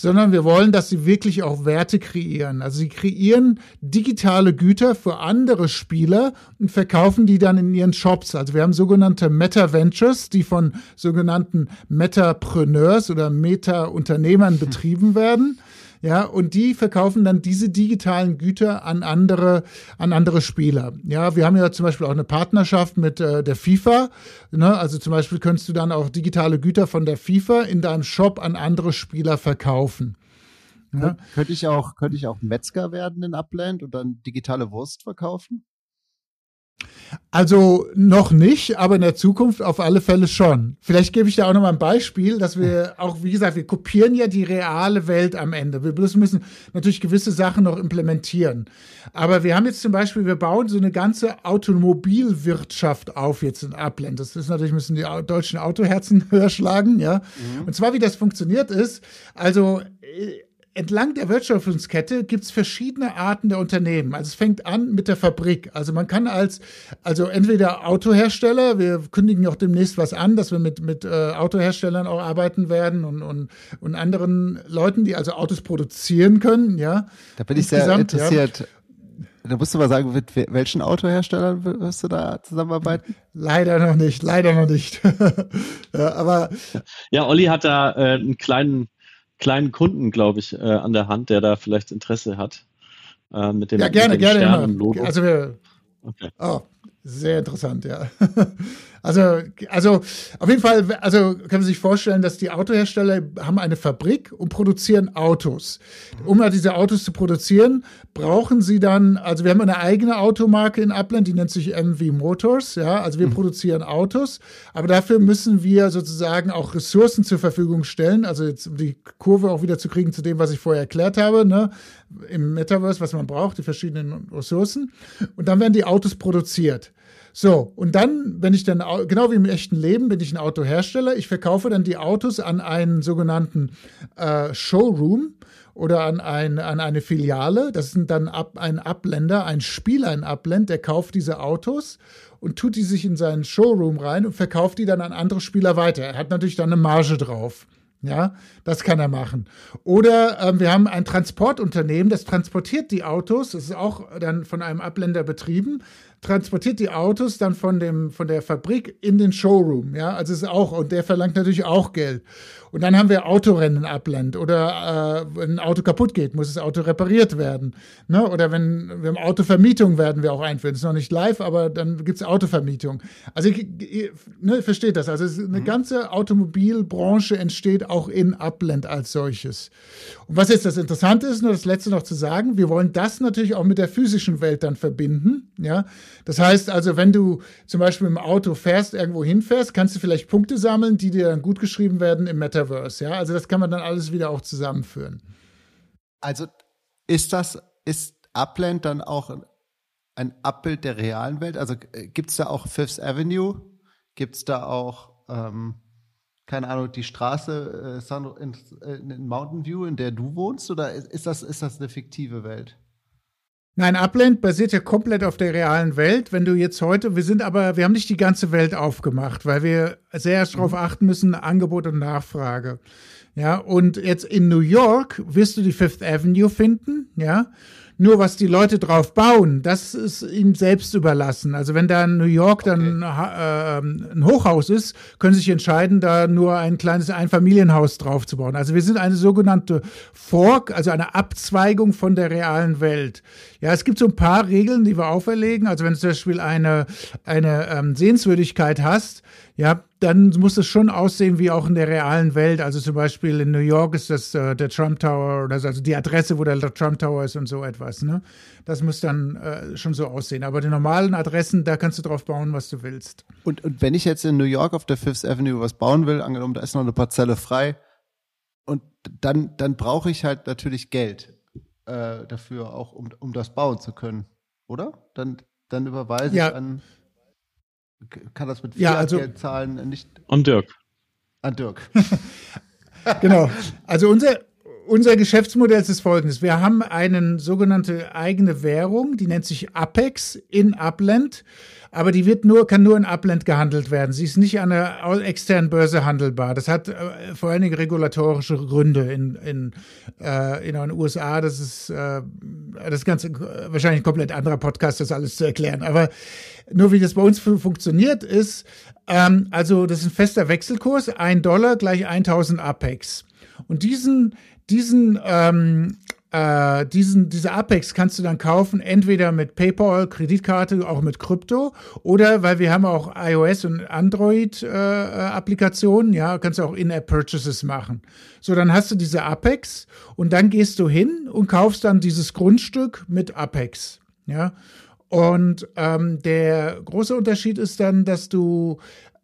sondern wir wollen, dass sie wirklich auch Werte kreieren. Also sie kreieren digitale Güter für andere Spieler und verkaufen die dann in ihren Shops. Also wir haben sogenannte Meta Ventures, die von sogenannten Metapreneurs oder Meta-Unternehmern betrieben werden. Ja, und die verkaufen dann diese digitalen Güter an andere, an andere Spieler. Ja, wir haben ja zum Beispiel auch eine Partnerschaft mit äh, der FIFA. Ne? Also zum Beispiel könntest du dann auch digitale Güter von der FIFA in deinem Shop an andere Spieler verkaufen. Ja? Könnte ich auch, könnte ich auch Metzger werden in Upland und dann digitale Wurst verkaufen? Also noch nicht, aber in der Zukunft auf alle Fälle schon. Vielleicht gebe ich da auch noch mal ein Beispiel, dass wir auch, wie gesagt, wir kopieren ja die reale Welt am Ende. Wir müssen natürlich gewisse Sachen noch implementieren. Aber wir haben jetzt zum Beispiel, wir bauen so eine ganze Automobilwirtschaft auf jetzt in Upland. Das ist natürlich, müssen die deutschen Autoherzen höher schlagen, ja. Mhm. Und zwar, wie das funktioniert ist, also äh, entlang der Wertschöpfungskette gibt es verschiedene Arten der Unternehmen. Also es fängt an mit der Fabrik. Also man kann als, also entweder Autohersteller, wir kündigen auch demnächst was an, dass wir mit, mit äh, Autoherstellern auch arbeiten werden und, und, und anderen Leuten, die also Autos produzieren können, ja. Da bin ich sehr interessiert. Ja. Da musst du mal sagen, mit welchen Autoherstellern wirst du da zusammenarbeiten? Leider noch nicht, leider noch nicht. ja, aber ja, Olli hat da äh, einen kleinen kleinen Kunden, glaube ich, äh, an der Hand, der da vielleicht Interesse hat. Äh, mit dem, ja, gerne, mit dem gerne. Logo. Also wir, okay. Oh, sehr interessant, ja. Also, also auf jeden Fall, also kann man sich vorstellen, dass die Autohersteller haben eine Fabrik und produzieren Autos. Um diese Autos zu produzieren, brauchen sie dann, also wir haben eine eigene Automarke in Upland, die nennt sich MV Motors, ja, also wir mhm. produzieren Autos, aber dafür müssen wir sozusagen auch Ressourcen zur Verfügung stellen, also jetzt um die Kurve auch wieder zu kriegen zu dem, was ich vorher erklärt habe, ne, im Metaverse, was man braucht, die verschiedenen Ressourcen und dann werden die Autos produziert. So, und dann, wenn ich dann, genau wie im echten Leben, bin ich ein Autohersteller. Ich verkaufe dann die Autos an einen sogenannten äh, Showroom oder an, ein, an eine Filiale. Das sind dann ab, ein Abländer, ein Spieler in Abland, der kauft diese Autos und tut die sich in seinen Showroom rein und verkauft die dann an andere Spieler weiter. Er hat natürlich dann eine Marge drauf. Ja, das kann er machen. Oder ähm, wir haben ein Transportunternehmen, das transportiert die Autos, das ist auch dann von einem Abländer betrieben, transportiert die Autos dann von dem von der Fabrik in den Showroom, ja, also ist auch und der verlangt natürlich auch Geld. Und dann haben wir Autorennen Upland oder äh, wenn ein Auto kaputt geht, muss das Auto repariert werden. Ne? Oder wenn wir haben Autovermietung werden wir auch einführen. Das ist noch nicht live, aber dann gibt es Autovermietung. Also ihr, ne, versteht das. Also eine mhm. ganze Automobilbranche entsteht auch in Upland als solches. Und was jetzt das Interessante ist, nur das letzte noch zu sagen, wir wollen das natürlich auch mit der physischen Welt dann verbinden. Ja? Das heißt also, wenn du zum Beispiel im Auto fährst, irgendwo hinfährst, kannst du vielleicht Punkte sammeln, die dir dann gut geschrieben werden im Meta Metaverse, ja. Also das kann man dann alles wieder auch zusammenführen. Also ist das, ist Upland dann auch ein Abbild der realen Welt? Also äh, gibt es da auch Fifth Avenue? Gibt es da auch, ähm, keine Ahnung, die Straße äh, in, in, Mountain View, in der du wohnst? Oder ist das, ist das eine fiktive Welt? Nein, Upland basiert ja komplett auf der realen Welt. Wenn du jetzt heute, wir sind aber, wir haben nicht die ganze Welt aufgemacht, weil wir sehr darauf mhm. achten müssen, Angebot und Nachfrage. Ja, und jetzt in New York wirst du die Fifth Avenue finden, ja. Nur was die Leute drauf bauen, das ist ihnen selbst überlassen. Also wenn da in New York dann okay. äh, ein Hochhaus ist, können sie sich entscheiden, da nur ein kleines Einfamilienhaus drauf zu bauen. Also wir sind eine sogenannte Fork, also eine Abzweigung von der realen Welt. Ja, es gibt so ein paar Regeln, die wir auferlegen. Also wenn du zum Beispiel eine, eine ähm, Sehenswürdigkeit hast, ja, dann muss es schon aussehen wie auch in der realen Welt. Also zum Beispiel in New York ist das äh, der Trump Tower oder also die Adresse, wo der Trump Tower ist und so etwas. Ne? Das muss dann äh, schon so aussehen. Aber die normalen Adressen, da kannst du drauf bauen, was du willst. Und, und wenn ich jetzt in New York auf der Fifth Avenue was bauen will, angenommen, da ist noch eine Parzelle frei, und dann, dann brauche ich halt natürlich Geld äh, dafür, auch um, um das bauen zu können, oder? Dann, dann überweise ja. ich an kann das mit Fiat ja, also, Geld zahlen, nicht. An Dirk. An Dirk. genau. Also unser, unser Geschäftsmodell ist folgendes. Wir haben eine sogenannte eigene Währung, die nennt sich Apex in Upland aber die wird nur, kann nur in Upland gehandelt werden. Sie ist nicht an der externen Börse handelbar. Das hat äh, vor allen Dingen regulatorische Gründe in, in, äh, in den USA. Das ist äh, das Ganze wahrscheinlich ein komplett anderer Podcast, das alles zu erklären. Aber nur wie das bei uns funktioniert ist, ähm, also das ist ein fester Wechselkurs, ein Dollar gleich 1000 Apex. Und diesen, diesen ähm, äh, diesen, diese Apex kannst du dann kaufen, entweder mit PayPal, Kreditkarte, auch mit Krypto, oder weil wir haben auch iOS und Android-Applikationen, äh, ja, kannst du auch In-App-Purchases machen. So, dann hast du diese Apex und dann gehst du hin und kaufst dann dieses Grundstück mit Apex, ja. Und ähm, der große Unterschied ist dann, dass du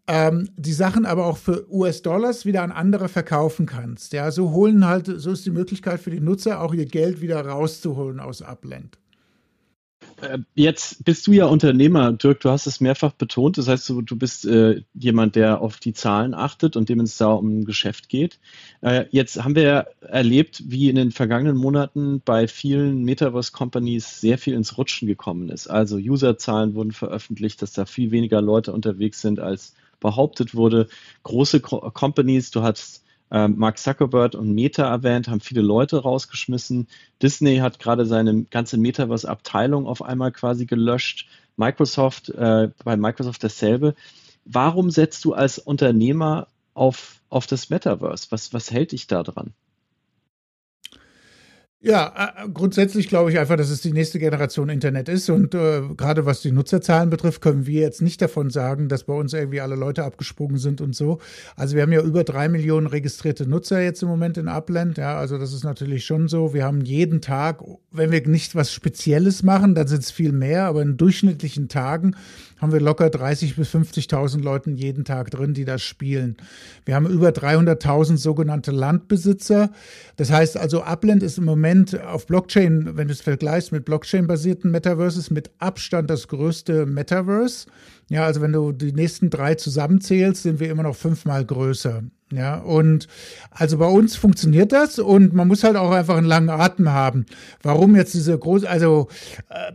ähm, die Sachen aber auch für US-Dollars wieder an andere verkaufen kannst. Ja, so holen halt, so ist die Möglichkeit für die Nutzer auch ihr Geld wieder rauszuholen aus Upland. Äh, jetzt bist du ja Unternehmer, Dirk, du hast es mehrfach betont. Das heißt, du, du bist äh, jemand, der auf die Zahlen achtet und dem es da um ein Geschäft geht. Äh, jetzt haben wir erlebt, wie in den vergangenen Monaten bei vielen Metaverse-Companies sehr viel ins Rutschen gekommen ist. Also Userzahlen wurden veröffentlicht, dass da viel weniger Leute unterwegs sind als behauptet wurde. Große Co Companies, du hast äh, Mark Zuckerberg und Meta erwähnt, haben viele Leute rausgeschmissen. Disney hat gerade seine ganze Metaverse-Abteilung auf einmal quasi gelöscht. Microsoft, äh, bei Microsoft dasselbe. Warum setzt du als Unternehmer auf, auf das Metaverse? Was, was hält dich da dran? Ja, äh, grundsätzlich glaube ich einfach, dass es die nächste Generation Internet ist. Und äh, gerade was die Nutzerzahlen betrifft, können wir jetzt nicht davon sagen, dass bei uns irgendwie alle Leute abgesprungen sind und so. Also wir haben ja über drei Millionen registrierte Nutzer jetzt im Moment in Upland. Ja, also das ist natürlich schon so. Wir haben jeden Tag, wenn wir nicht was Spezielles machen, dann sind es viel mehr, aber in durchschnittlichen Tagen haben wir locker 30.000 bis 50.000 Leuten jeden Tag drin, die das spielen. Wir haben über 300.000 sogenannte Landbesitzer. Das heißt also, Upland ist im Moment auf Blockchain, wenn du es vergleichst mit Blockchain-basierten Metaverses, mit Abstand das größte Metaverse. Ja, also wenn du die nächsten drei zusammenzählst, sind wir immer noch fünfmal größer. Ja, und also bei uns funktioniert das und man muss halt auch einfach einen langen Atem haben. Warum jetzt diese große, also, äh,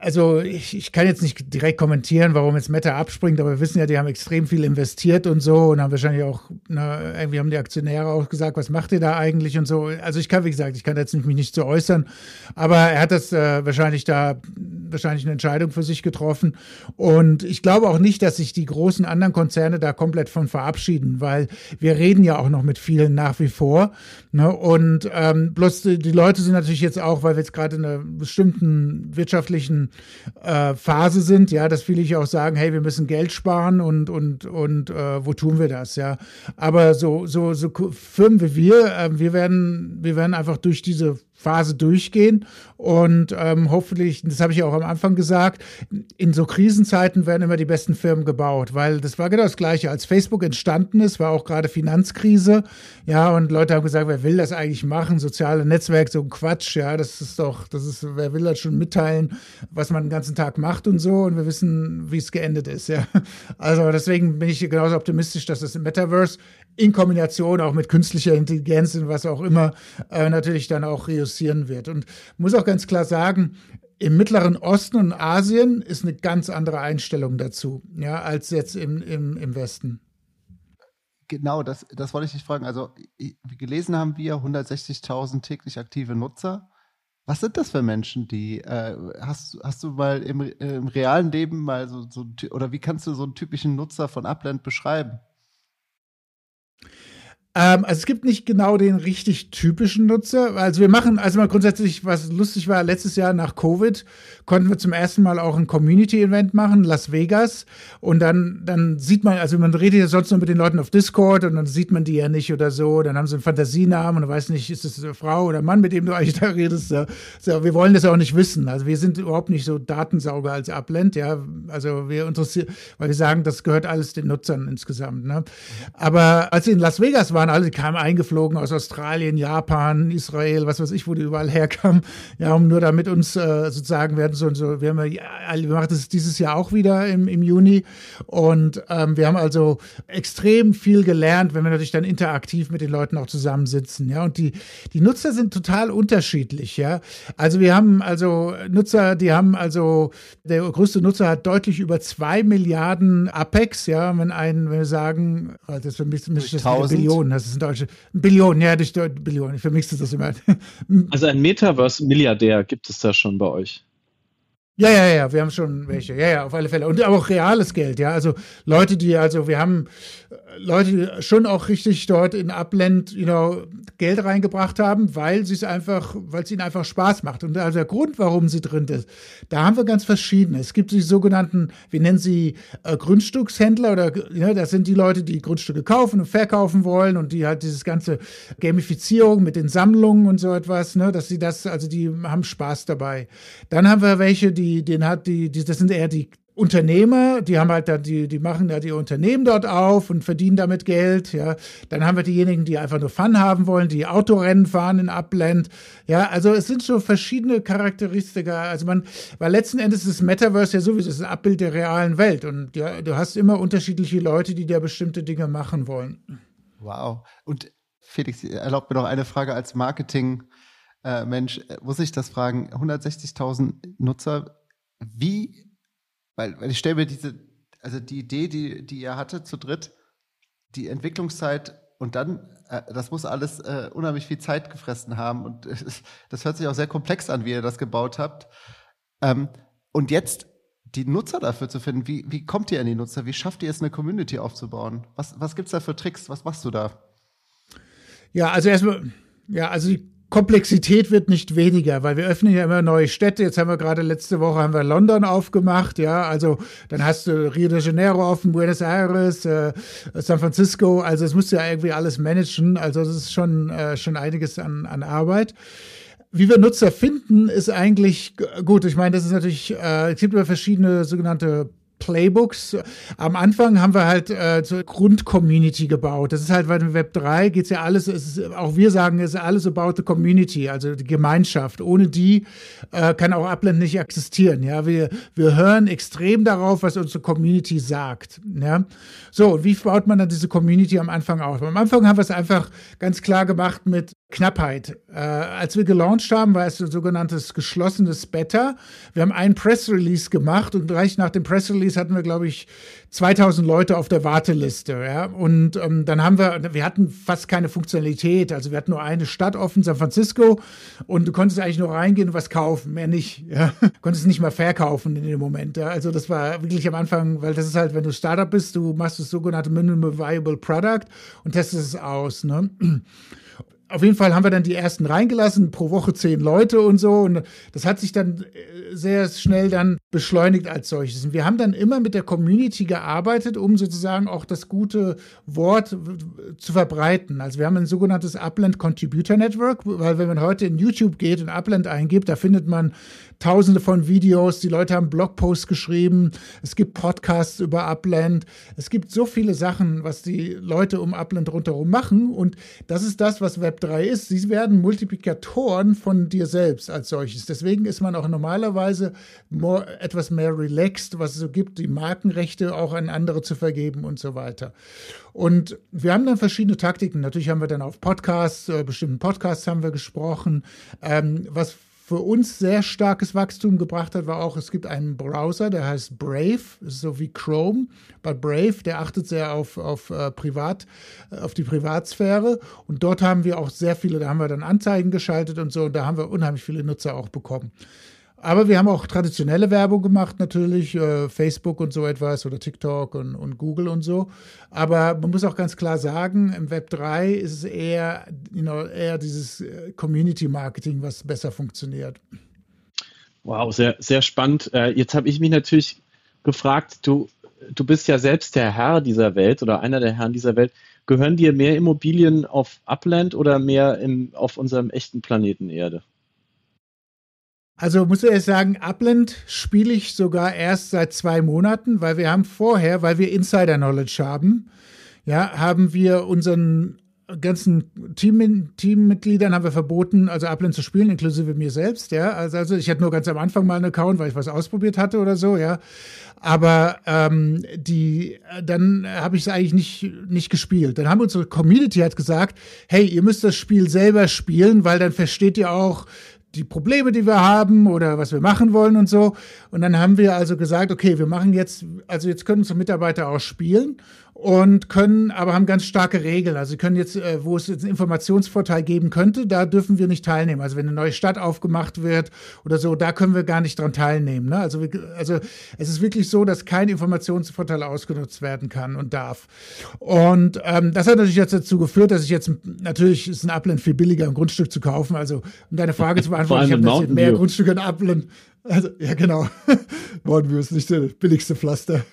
also ich, ich kann jetzt nicht direkt kommentieren, warum jetzt Meta abspringt, aber wir wissen ja, die haben extrem viel investiert und so und haben wahrscheinlich auch, ne, irgendwie haben die Aktionäre auch gesagt, was macht ihr da eigentlich und so. Also ich kann, wie gesagt, ich kann jetzt mich nicht so äußern, aber er hat das äh, wahrscheinlich da wahrscheinlich eine Entscheidung für sich getroffen. Und ich glaube auch nicht, dass sich die großen anderen Konzerne da komplett von verabschieden, weil wir reden ja auch noch mit vielen nach wie vor. Ne? Und ähm, bloß die, die Leute sind natürlich jetzt auch, weil wir jetzt gerade in einer bestimmten wirtschaftlichen äh, Phase sind, ja, dass viele auch sagen, hey, wir müssen Geld sparen und und und äh, wo tun wir das, ja? Aber so so so Firmen wie wir, äh, wir werden wir werden einfach durch diese Phase durchgehen und ähm, hoffentlich, das habe ich ja auch am Anfang gesagt, in so Krisenzeiten werden immer die besten Firmen gebaut, weil das war genau das Gleiche. Als Facebook entstanden ist, war auch gerade Finanzkrise, ja, und Leute haben gesagt, wer will das eigentlich machen? Soziale Netzwerke, so ein Quatsch, ja, das ist doch, das ist, wer will das schon mitteilen, was man den ganzen Tag macht und so und wir wissen, wie es geendet ist, ja. Also deswegen bin ich genauso optimistisch, dass das im Metaverse in Kombination auch mit künstlicher Intelligenz und was auch immer äh, natürlich dann auch reüssieren wird. Und muss auch ganz klar sagen, im Mittleren Osten und Asien ist eine ganz andere Einstellung dazu, ja, als jetzt im, im, im Westen. Genau, das, das wollte ich dich fragen. Also, gelesen haben wir 160.000 täglich aktive Nutzer. Was sind das für Menschen, die äh, hast, hast du mal im, im realen Leben mal so, so oder wie kannst du so einen typischen Nutzer von Upland beschreiben? Ähm, also es gibt nicht genau den richtig typischen Nutzer. Also wir machen, also mal grundsätzlich, was lustig war, letztes Jahr nach Covid konnten wir zum ersten Mal auch ein Community-Event machen, Las Vegas. Und dann, dann sieht man, also man redet ja sonst nur mit den Leuten auf Discord und dann sieht man die ja nicht oder so. Dann haben sie einen Fantasienamen und du weißt nicht, ist das eine Frau oder Mann, mit dem du eigentlich da redest. So, wir wollen das auch nicht wissen. Also wir sind überhaupt nicht so Datensauger als Upland, ja. Also wir interessieren, weil wir sagen, das gehört alles den Nutzern insgesamt. Ne? Aber als wir in Las Vegas waren, waren alle, die kamen eingeflogen aus Australien, Japan, Israel, was weiß ich, wo die überall herkamen, ja, um nur da mit uns äh, sozusagen werden so und so. Wir, haben ja, wir machen das dieses Jahr auch wieder im, im Juni und ähm, wir haben also extrem viel gelernt, wenn wir natürlich dann interaktiv mit den Leuten auch zusammensitzen, ja, und die, die Nutzer sind total unterschiedlich, ja. Also wir haben also Nutzer, die haben also, der größte Nutzer hat deutlich über zwei Milliarden Apex, ja, wenn ein, wenn wir sagen, das ist für mich, mich das Billionen, Billionen, das ist ein deutsche Billionen, ja, durch Billionen. Ich vermixe das immer. Also ein Metaverse-Milliardär gibt es da schon bei euch? Ja, ja, ja, wir haben schon welche. Ja, ja, auf alle Fälle. Und aber auch reales Geld, ja. Also Leute, die, also wir haben Leute, die schon auch richtig dort in Upland, you know, Geld reingebracht haben, weil sie es einfach, weil es ihnen einfach Spaß macht. Und also der Grund, warum sie drin ist, da haben wir ganz verschiedene. Es gibt die sogenannten, wir nennen sie äh, Grundstückshändler oder, ja, das sind die Leute, die Grundstücke kaufen und verkaufen wollen und die halt dieses ganze Gamifizierung mit den Sammlungen und so etwas, ne, dass sie das, also die haben Spaß dabei. Dann haben wir welche, die, den hat die, die, das sind eher die Unternehmer, die haben halt da, die, die machen da die Unternehmen dort auf und verdienen damit Geld, ja. Dann haben wir diejenigen, die einfach nur Fun haben wollen, die Autorennen fahren in Upland. Ja, also es sind so verschiedene Charakteristika. Also man, weil letzten Endes ist das Metaverse ja sowieso ein Abbild der realen Welt und ja, du hast immer unterschiedliche Leute, die da bestimmte Dinge machen wollen. Wow. Und Felix, erlaubt mir noch eine Frage als Marketing. Äh, Mensch, muss ich das fragen? 160.000 Nutzer, wie, weil, weil ich stelle mir diese, also die Idee, die, die ihr hattet zu dritt, die Entwicklungszeit und dann, äh, das muss alles äh, unheimlich viel Zeit gefressen haben und äh, das hört sich auch sehr komplex an, wie ihr das gebaut habt. Ähm, und jetzt die Nutzer dafür zu finden, wie, wie kommt ihr an die Nutzer? Wie schafft ihr es, eine Community aufzubauen? Was, was gibt es da für Tricks? Was machst du da? Ja, also erstmal, ja, also die Komplexität wird nicht weniger, weil wir öffnen ja immer neue Städte. Jetzt haben wir gerade letzte Woche haben wir London aufgemacht, ja, also dann hast du Rio de Janeiro offen, Buenos Aires, äh, San Francisco, also es musst du ja irgendwie alles managen, also das ist schon äh, schon einiges an, an Arbeit. Wie wir Nutzer finden, ist eigentlich gut. Ich meine, das ist natürlich, äh, es gibt immer verschiedene sogenannte Playbooks. Am Anfang haben wir halt äh, so Grundcommunity gebaut. Das ist halt, weil im Web 3 geht es ja alles, es ist, auch wir sagen, es ist alles about the community, also die Gemeinschaft. Ohne die äh, kann auch Upland nicht existieren. Ja, wir, wir hören extrem darauf, was unsere Community sagt. Ja, so, und wie baut man dann diese Community am Anfang auf? Am Anfang haben wir es einfach ganz klar gemacht mit Knappheit. Äh, als wir gelauncht haben, war es ein sogenanntes geschlossenes Beta. Wir haben einen Press Release gemacht und gleich nach dem Press Release hatten wir, glaube ich, 2000 Leute auf der Warteliste. Ja? Und ähm, dann haben wir, wir hatten fast keine Funktionalität. Also wir hatten nur eine Stadt offen, San Francisco, und du konntest eigentlich nur reingehen und was kaufen, mehr nicht. Ja? Du konntest nicht mal verkaufen in dem Moment. Ja? Also das war wirklich am Anfang, weil das ist halt, wenn du Startup bist, du machst das sogenannte Minimal Viable Product und testest es aus. Ne? Auf jeden Fall haben wir dann die ersten reingelassen, pro Woche zehn Leute und so. Und das hat sich dann äh, sehr schnell dann beschleunigt als solches. Und wir haben dann immer mit der Community gearbeitet, um sozusagen auch das gute Wort zu verbreiten. Also wir haben ein sogenanntes Upland Contributor Network, weil wenn man heute in YouTube geht und Upland eingibt, da findet man tausende von Videos, die Leute haben Blogposts geschrieben, es gibt Podcasts über Upland, es gibt so viele Sachen, was die Leute um Upland rundherum machen und das ist das, was Web3 ist. Sie werden Multiplikatoren von dir selbst als solches. Deswegen ist man auch normalerweise more, etwas mehr relaxed, was es so gibt, die Markenrechte auch an andere zu vergeben und so weiter. Und wir haben dann verschiedene Taktiken. Natürlich haben wir dann auf Podcasts, äh, bestimmten Podcasts haben wir gesprochen, ähm, was für uns sehr starkes Wachstum gebracht hat, war auch, es gibt einen Browser, der heißt Brave, so wie Chrome, bei Brave, der achtet sehr auf, auf, äh, Privat, äh, auf die Privatsphäre. Und dort haben wir auch sehr viele, da haben wir dann Anzeigen geschaltet und so, und da haben wir unheimlich viele Nutzer auch bekommen. Aber wir haben auch traditionelle Werbung gemacht, natürlich, äh, Facebook und so etwas oder TikTok und, und, Google und so. Aber man muss auch ganz klar sagen, im Web 3 ist es eher, you know, eher dieses äh, Community Marketing, was besser funktioniert. Wow, sehr, sehr spannend. Äh, jetzt habe ich mich natürlich gefragt, du, du bist ja selbst der Herr dieser Welt oder einer der Herren dieser Welt. Gehören dir mehr Immobilien auf Upland oder mehr im, auf unserem echten Planeten Erde? Also muss ich sagen, Upland spiele ich sogar erst seit zwei Monaten, weil wir haben vorher, weil wir Insider Knowledge haben, ja, haben wir unseren ganzen Team, Teammitgliedern haben wir verboten, also Upland zu spielen, inklusive mir selbst, ja. Also, also ich hatte nur ganz am Anfang mal einen Account, weil ich was ausprobiert hatte oder so, ja. Aber ähm, die, dann habe ich es eigentlich nicht, nicht gespielt. Dann haben unsere Community hat gesagt, hey, ihr müsst das Spiel selber spielen, weil dann versteht ihr auch, die Probleme, die wir haben oder was wir machen wollen und so. Und dann haben wir also gesagt, okay, wir machen jetzt, also jetzt können unsere Mitarbeiter auch spielen und können, aber haben ganz starke Regeln. Also sie können jetzt, äh, wo es jetzt einen Informationsvorteil geben könnte, da dürfen wir nicht teilnehmen. Also wenn eine neue Stadt aufgemacht wird oder so, da können wir gar nicht dran teilnehmen. Ne? Also, also es ist wirklich so, dass kein Informationsvorteil ausgenutzt werden kann und darf. Und ähm, das hat natürlich jetzt dazu geführt, dass ich jetzt natürlich ist ein Upland viel billiger, ein Grundstück zu kaufen. Also um deine Frage zu beantworten, ich habe jetzt mehr Grundstücke in Upland. Also, ja, genau. Mountain View ist nicht der billigste Pflaster.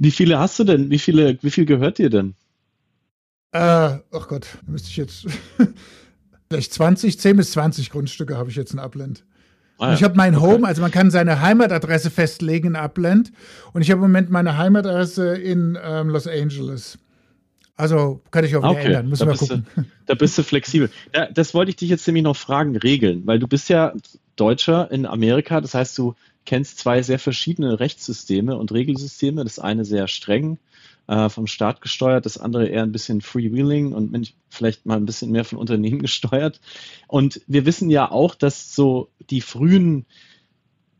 Wie viele hast du denn? Wie viele, wie viel gehört dir denn? Äh, ach oh Gott, müsste ich jetzt vielleicht 20, 10 bis 20 Grundstücke habe ich jetzt in Upland. Ah, ja. Ich habe mein Home, also man kann seine Heimatadresse festlegen in Upland und ich habe im Moment meine Heimatadresse in ähm, Los Angeles. Also kann ich auch wieder okay. ändern, müssen da wir gucken. Du, da bist du flexibel. Ja, das wollte ich dich jetzt nämlich noch fragen, regeln, weil du bist ja Deutscher in Amerika, das heißt, du kennst zwei sehr verschiedene Rechtssysteme und Regelsysteme. Das eine sehr streng äh, vom Staat gesteuert, das andere eher ein bisschen freewheeling und vielleicht mal ein bisschen mehr von Unternehmen gesteuert. Und wir wissen ja auch, dass so die frühen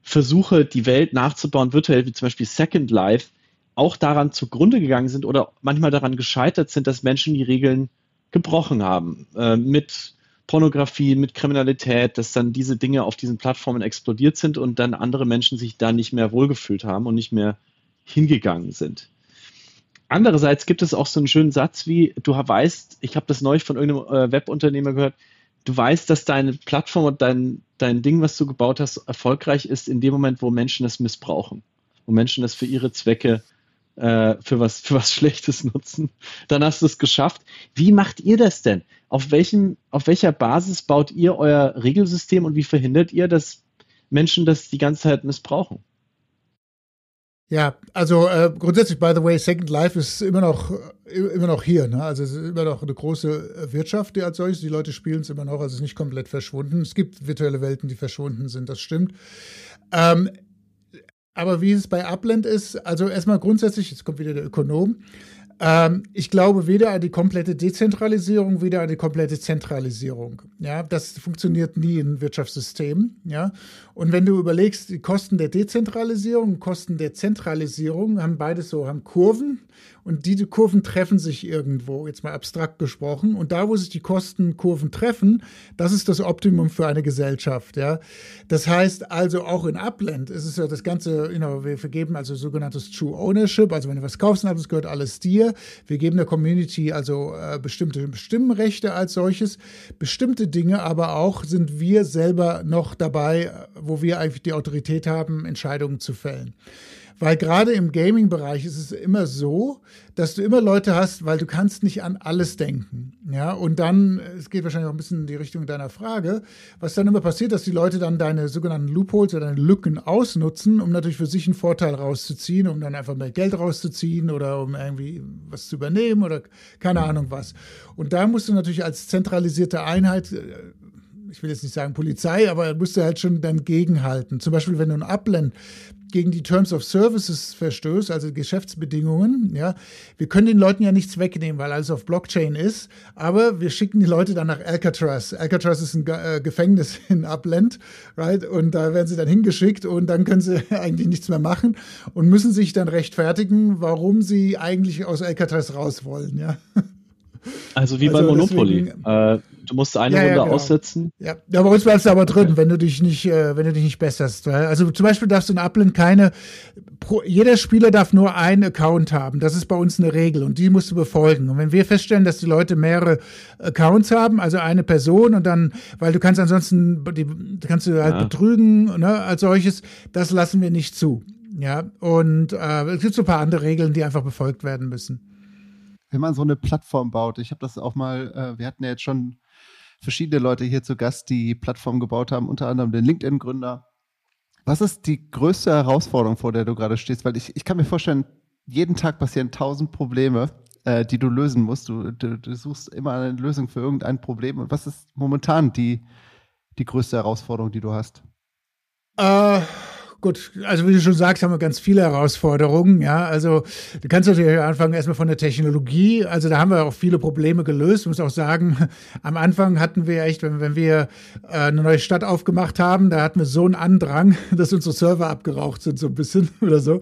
Versuche, die Welt nachzubauen, virtuell, wie zum Beispiel Second Life, auch daran zugrunde gegangen sind oder manchmal daran gescheitert sind, dass Menschen die Regeln gebrochen haben. Äh, mit Pornografie, mit Kriminalität, dass dann diese Dinge auf diesen Plattformen explodiert sind und dann andere Menschen sich da nicht mehr wohlgefühlt haben und nicht mehr hingegangen sind. Andererseits gibt es auch so einen schönen Satz wie, du weißt, ich habe das neulich von irgendeinem äh, Webunternehmer gehört, du weißt, dass deine Plattform und dein, dein Ding, was du gebaut hast, erfolgreich ist in dem Moment, wo Menschen es missbrauchen, wo Menschen das für ihre Zwecke äh, für, was, für was Schlechtes nutzen. Dann hast du es geschafft. Wie macht ihr das denn? Auf, welchem, auf welcher Basis baut ihr euer Regelsystem und wie verhindert ihr, dass Menschen das die ganze Zeit missbrauchen? Ja, also äh, grundsätzlich, by the way, Second Life ist immer noch immer noch hier. Ne? Also es ist immer noch eine große Wirtschaft, die als solches. Die Leute spielen es immer noch, also es ist nicht komplett verschwunden. Es gibt virtuelle Welten, die verschwunden sind, das stimmt. Ähm, aber wie es bei Upland ist, also erstmal grundsätzlich, jetzt kommt wieder der Ökonom, Ähm, ich glaube weder an die komplette Dezentralisierung, weder an die komplette Zentralisierung. Ja, das funktioniert nie in Wirtschaftssystemen. Ja, und wenn du überlegst, die Kosten der Dezentralisierung, Kosten der Zentralisierung haben beides so, haben Kurven und diese Kurven treffen sich irgendwo, jetzt mal abstrakt gesprochen. Und da, wo sich die Kostenkurven treffen, das ist das Optimum für eine Gesellschaft. Ja, das heißt also auch in Upland ist es ja das ganze, you know, wir vergeben also sogenanntes True Ownership, also wenn du was kaufst, das gehört alles dir. Wir geben der Community also äh, bestimmte Stimmrechte als solches, bestimmte Dinge, aber auch sind wir selber noch dabei, wo wir eigentlich die Autorität haben, Entscheidungen zu fällen. Weil gerade im Gaming-Bereich ist es immer so, dass du immer Leute hast, weil du kannst nicht an alles denken. Ja, und dann, es geht wahrscheinlich auch ein bisschen in die Richtung deiner Frage, was dann immer passiert, dass die Leute dann deine sogenannten Loopholes oder deine Lücken ausnutzen, um natürlich für sich einen Vorteil rauszuziehen, um dann einfach mehr Geld rauszuziehen oder um irgendwie was zu übernehmen oder keine Ahnung was. Und da musst du natürlich als zentralisierte Einheit äh, ich will jetzt nicht sagen Polizei, aber musst du halt schon dann gegenhalten. Zum Beispiel, wenn du ein Upland gegen die Terms of Services verstößt, also Geschäftsbedingungen. Ja, wir können den Leuten ja nichts wegnehmen, weil alles auf Blockchain ist. Aber wir schicken die Leute dann nach Alcatraz. Alcatraz ist ein äh, Gefängnis in Upland, right? Und da werden sie dann hingeschickt und dann können sie eigentlich nichts mehr machen und müssen sich dann rechtfertigen, warum sie eigentlich aus Alcatraz raus wollen. Ja. Also wie also bei Monopoly. Deswegen, äh, du musst eine ja, Runde ja, genau. aussetzen. Ja. ja, bei uns bleibst du aber drin, okay. wenn du dich nicht, äh, wenn du dich nicht besserst. Also zum Beispiel darfst du in Upland keine, pro, jeder Spieler darf nur einen Account haben. Das ist bei uns eine Regel und die musst du befolgen. Und wenn wir feststellen, dass die Leute mehrere Accounts haben, also eine Person und dann, weil du kannst ansonsten, die, kannst du halt ja. betrügen, ne, als solches, das lassen wir nicht zu. Ja, und äh, es gibt so ein paar andere Regeln, die einfach befolgt werden müssen wenn man so eine Plattform baut, ich habe das auch mal, äh, wir hatten ja jetzt schon verschiedene Leute hier zu Gast, die Plattformen gebaut haben, unter anderem den LinkedIn-Gründer. Was ist die größte Herausforderung, vor der du gerade stehst? Weil ich, ich kann mir vorstellen, jeden Tag passieren tausend Probleme, äh, die du lösen musst. Du, du, du, suchst immer eine Lösung für irgendein Problem. Und was ist momentan die, die größte Herausforderung, die du hast? Äh, gut, also wie du schon sagst, haben wir ganz viele Herausforderungen. Ja, also du kannst natürlich anfangen erstmal von der Technologie. Also da haben wir auch viele Probleme gelöst. Ich muss auch sagen, am Anfang hatten wir echt, wenn, wenn wir äh, eine neue Stadt aufgemacht haben, da hatten wir so einen Andrang, dass unsere Server abgeraucht sind, so ein bisschen oder so.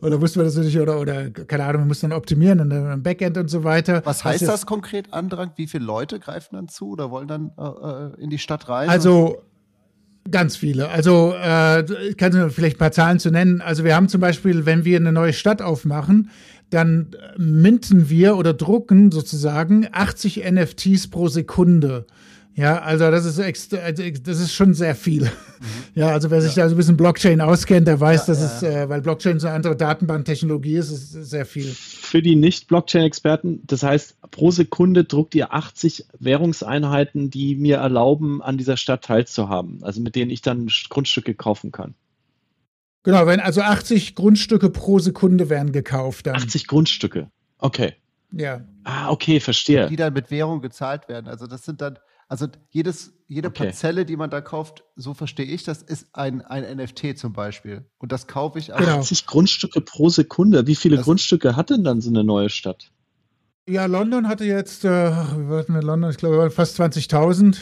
Und da mussten wir das natürlich, oder, oder keine Ahnung, wir mussten dann optimieren im Backend und so weiter. Was heißt das, das konkret, Andrang? Wie viele Leute greifen dann zu oder wollen dann äh, äh in die Stadt rein? Also Ganz viele. Also äh, ich kann vielleicht ein paar Zahlen zu nennen. Also wir haben zum Beispiel, wenn wir eine neue Stadt aufmachen, dann minten wir oder drucken sozusagen 80 NFTs pro Sekunde. Ja, also das ist also das ist schon sehr viel. Mhm. Ja, also wer sich ja. da so ein bisschen Blockchain auskennt, der weiß, ja, dass ja. es, äh, weil Blockchain so eine andere Datenbanktechnologie ist, ist sehr viel. Für die Nicht-Blockchain-Experten, das heißt, pro Sekunde druckt ihr 80 Währungseinheiten, die mir erlauben, an dieser Stadt teilzuhaben, also mit denen ich dann Grundstücke kaufen kann. Genau, wenn also 80 Grundstücke pro Sekunde werden gekauft dann. 80 Grundstücke. Okay. Ja. Ah, okay, verstehe. Die dann mit Währung gezahlt werden. Also das sind dann also jedes, jede okay. Parzelle, die man da kauft, so verstehe ich, das ist ein, ein NFT zum Beispiel. Und das kaufe ich auch. 80 Grundstücke pro Sekunde. Wie viele das Grundstücke hat denn dann so eine neue Stadt? Ja, London hatte jetzt, äh, wir hatten in London, ich glaube, fast 20.000, äh,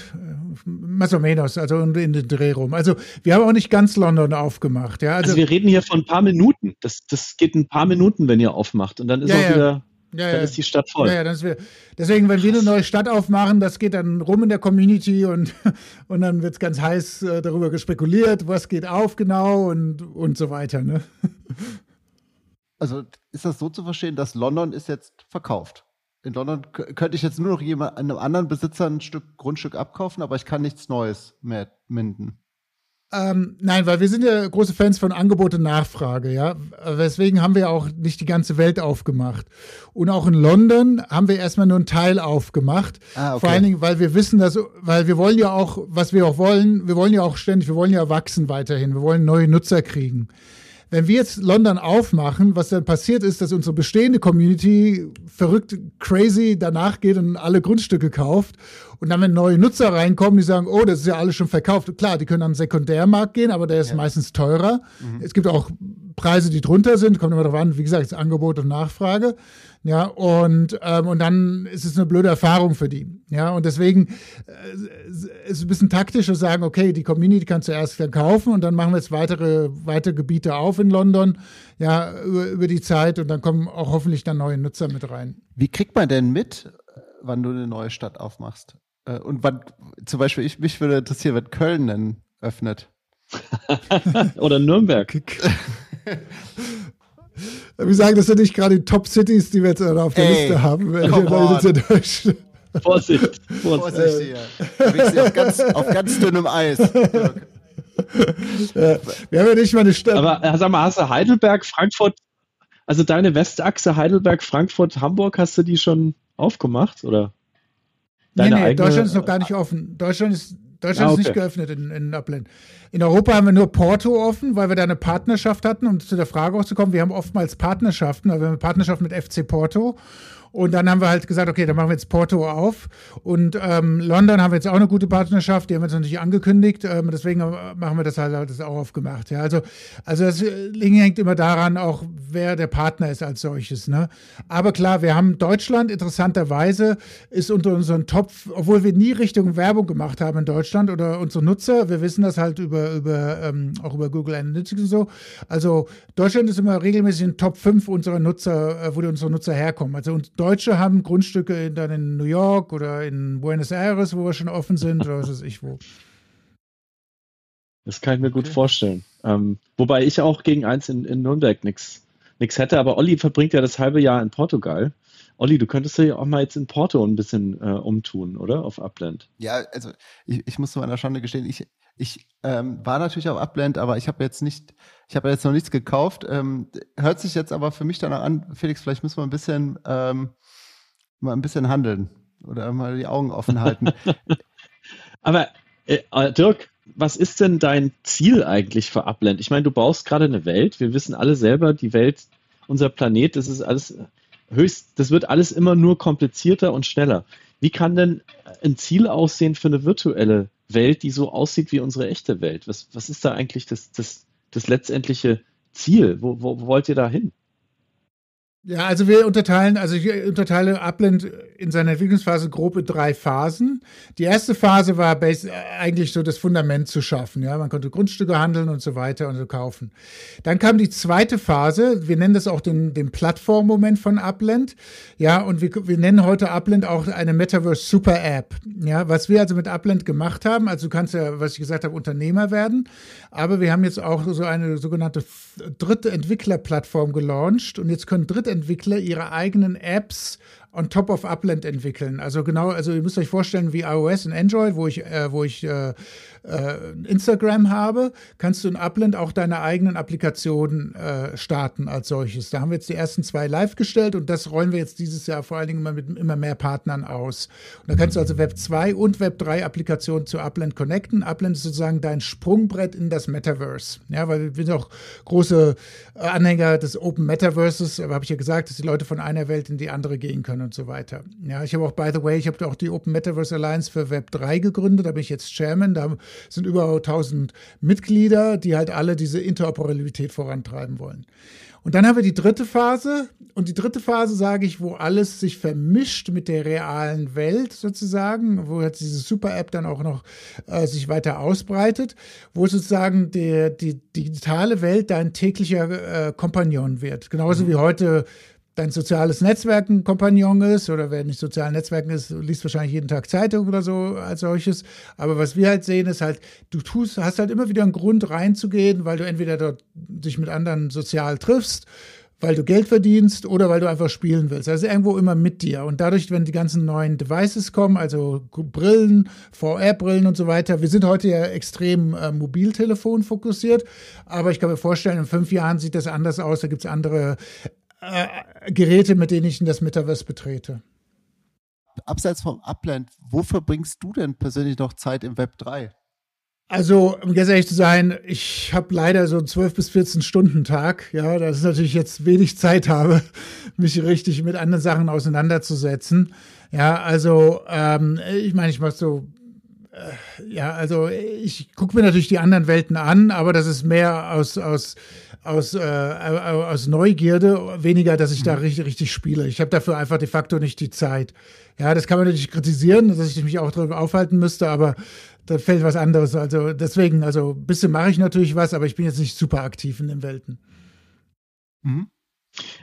más o menos, also in den Dreh rum. Also wir haben auch nicht ganz London aufgemacht. Ja? Also, also wir reden hier von ein paar Minuten. Das, das geht ein paar Minuten, wenn ihr aufmacht. Und dann ist ja, auch ja. wieder ja, dann ja. ist die Stadt voll. Ja, ja, wär, deswegen, wenn Krass. wir eine neue Stadt aufmachen, das geht dann rum in der Community und, und dann wird es ganz heiß äh, darüber gespekuliert, was geht auf genau und, und so weiter. Ne? Also ist das so zu verstehen, dass London ist jetzt verkauft? In London könnte ich jetzt nur noch jemand, einem anderen Besitzer ein Stück Grundstück abkaufen, aber ich kann nichts Neues mehr minden. Ähm, nein, weil wir sind ja große Fans von Angebot und Nachfrage, ja. Deswegen haben wir auch nicht die ganze Welt aufgemacht. Und auch in London haben wir erstmal nur einen Teil aufgemacht. Ah, okay. Vor allen Dingen, weil wir wissen, dass, weil wir wollen ja auch, was wir auch wollen, wir wollen ja auch ständig, wir wollen ja wachsen weiterhin, wir wollen neue Nutzer kriegen. Wenn wir jetzt London aufmachen, was dann passiert ist, dass unsere bestehende Community verrückt crazy danach geht und alle Grundstücke kauft. Und dann, wenn neue Nutzer reinkommen, die sagen, oh, das ist ja alles schon verkauft. Klar, die können am Sekundärmarkt gehen, aber der ist ja. meistens teurer. Mhm. Es gibt auch Preise, die drunter sind, kommt immer darauf an, wie gesagt, das Angebot und Nachfrage. Ja, und, ähm, und dann ist es eine blöde Erfahrung für die. Ja, und deswegen äh, ist es ein bisschen taktisch zu sagen, okay, die Community kann zuerst verkaufen und dann machen wir jetzt weitere, weitere Gebiete auf in London, ja, über, über die Zeit und dann kommen auch hoffentlich dann neue Nutzer mit rein. Wie kriegt man denn mit, wann du eine neue Stadt aufmachst? Äh, und wann, zum Beispiel, ich, mich würde interessieren, wenn Köln dann öffnet. Oder Nürnberg. Wir sagen, das sind nicht gerade die Top-Cities, die wir jetzt auf der Ey, Liste haben. Vorsicht, Vorsicht. Vorsicht hier. Du auf ganz, auf ganz dünnem Eis. ja, wir haben ja nicht mal eine Stadt. Aber äh, sag mal, hast du Heidelberg, Frankfurt, also deine Westachse Heidelberg, Frankfurt, Hamburg, hast du die schon aufgemacht? Oder? Deine nee, nee, eigene, Deutschland ist noch gar nicht offen. Deutschland ist Deutschland ah, okay. ist nicht geöffnet in, in Upland. In Europa haben wir nur Porto offen, weil wir da eine Partnerschaft hatten, um zu der Frage auch zu kommen. Wir haben oftmals Partnerschaften, also wir haben eine Partnerschaft mit FC Porto und dann haben wir halt gesagt, okay, dann machen wir jetzt Porto auf. Und ähm, London haben wir jetzt auch eine gute Partnerschaft, die haben wir jetzt nicht angekündigt. Ähm, deswegen machen wir das halt, das auch aufgemacht. Ja, also, also das Ding hängt immer daran, auch wer der Partner ist als solches. Ne? Aber klar, wir haben Deutschland interessanterweise ist unter unseren Top, obwohl wir nie Richtung Werbung gemacht haben in Deutschland oder unsere Nutzer, wir wissen das halt über, über ähm, auch über Google Analytics und so. Also Deutschland ist immer regelmäßig in Top 5 unserer Nutzer, äh, wo die unsere Nutzer herkommen. Also und Deutsche haben Grundstücke dann in New York oder in Buenos Aires, wo wir schon offen sind oder was weiß ich wo. Das kann ich mir gut vorstellen. Ähm, wobei ich auch gegen eins in, in Nürnberg nichts hätte, aber Olli verbringt ja das halbe Jahr in Portugal. Olli, du könntest ja auch mal jetzt in Porto ein bisschen äh, umtun, oder? Auf Upland. Ja, also ich, ich muss zu meiner Schande gestehen, ich, ich ähm, war natürlich auf Upland, aber ich habe jetzt nicht, ich habe jetzt noch nichts gekauft. Ähm, hört sich jetzt aber für mich danach an, Felix, vielleicht müssen wir ein bisschen, ähm, mal ein bisschen handeln oder mal die Augen offen halten. aber äh, Dirk, was ist denn dein Ziel eigentlich für Upland? Ich meine, du baust gerade eine Welt. Wir wissen alle selber, die Welt, unser Planet, das ist alles höchst, das wird alles immer nur komplizierter und schneller. Wie kann denn ein Ziel aussehen für eine virtuelle Welt, die so aussieht wie unsere echte Welt? Was, was ist da eigentlich das, das, das letztendliche Ziel? Wo, wo, wo wollt ihr da hin? Ja, also wir unterteilen, also ich unterteile Upland in seiner Entwicklungsphase grob in drei Phasen. Die erste Phase war eigentlich so das Fundament zu schaffen. Ja, man konnte Grundstücke handeln und so weiter und so kaufen. Dann kam die zweite Phase. Wir nennen das auch den, den Plattformmoment von Upland. Ja, und wir, wir nennen heute Upland auch eine Metaverse Super App. Ja, was wir also mit Upland gemacht haben, also du kannst ja, was ich gesagt habe, Unternehmer werden. Aber wir haben jetzt auch so eine sogenannte dritte Entwicklerplattform gelauncht und jetzt können dritte Entwickler ihre eigenen Apps on top of Upland entwickeln. Also genau, also ihr müsst euch vorstellen, wie iOS und Android, wo ich, äh, wo ich äh, äh, Instagram habe, kannst du in Upland auch deine eigenen Applikationen äh, starten als solches. Da haben wir jetzt die ersten zwei live gestellt und das rollen wir jetzt dieses Jahr vor allen Dingen immer mit immer mehr Partnern aus. Und da kannst du also Web 2 und Web 3 Applikationen zu Upland connecten. Upland ist sozusagen dein Sprungbrett in das Metaverse. Ja, weil wir sind auch große äh, Anhänger des Open Metaverses, habe ich ja gesagt, dass die Leute von einer Welt in die andere gehen können und so weiter. Ja, ich habe auch, by the way, ich habe auch die Open Metaverse Alliance für Web 3 gegründet, da bin ich jetzt Chairman, da sind über 1000 Mitglieder, die halt alle diese Interoperabilität vorantreiben wollen. Und dann haben wir die dritte Phase. Und die dritte Phase sage ich, wo alles sich vermischt mit der realen Welt sozusagen, wo jetzt diese Super-App dann auch noch äh, sich weiter ausbreitet, wo sozusagen der, die digitale Welt dein täglicher äh, Kompagnon wird. Genauso mhm. wie heute dein soziales Netzwerk ein Kompagnon ist oder wer nicht sozialen Netzwerken ist, liest wahrscheinlich jeden Tag Zeitung oder so als solches. Aber was wir halt sehen, ist halt, du tust, hast halt immer wieder einen Grund reinzugehen, weil du entweder dort dich mit anderen sozial triffst weil du Geld verdienst oder weil du einfach spielen willst. Also irgendwo immer mit dir. Und dadurch, wenn die ganzen neuen Devices kommen, also Brillen, VR-Brillen und so weiter, wir sind heute ja extrem äh, Mobiltelefon fokussiert, aber ich kann mir vorstellen, in fünf Jahren sieht das anders aus. Da gibt es andere äh, Geräte, mit denen ich in das Metaverse betrete. Abseits vom Upland, wo verbringst du denn persönlich noch Zeit im Web 3? Also, um ganz ehrlich zu sein, ich habe leider so einen 12 bis 14 Stunden Tag. Ja, das ist natürlich jetzt wenig Zeit habe, mich richtig mit anderen Sachen auseinanderzusetzen. Ja, also ähm, ich meine, ich mache so äh, ja, also ich gucke mir natürlich die anderen Welten an, aber das ist mehr aus, aus aus, äh, aus Neugierde, weniger, dass ich da mhm. richtig, richtig spiele. Ich habe dafür einfach de facto nicht die Zeit. Ja, das kann man natürlich kritisieren, dass ich mich auch darüber aufhalten müsste, aber da fällt was anderes. Also deswegen, also ein bisschen mache ich natürlich was, aber ich bin jetzt nicht super aktiv in den Welten. Mhm.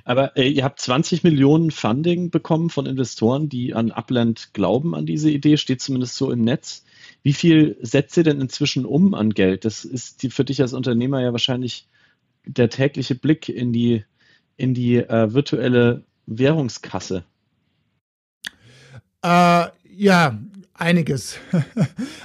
Aber äh, ihr habt 20 Millionen Funding bekommen von Investoren, die an Upland glauben an diese Idee, steht zumindest so im Netz. Wie viel setzt ihr denn inzwischen um an Geld? Das ist die, für dich als Unternehmer ja wahrscheinlich der tägliche Blick in die, in die äh, virtuelle Währungskasse. Äh, ja, einiges.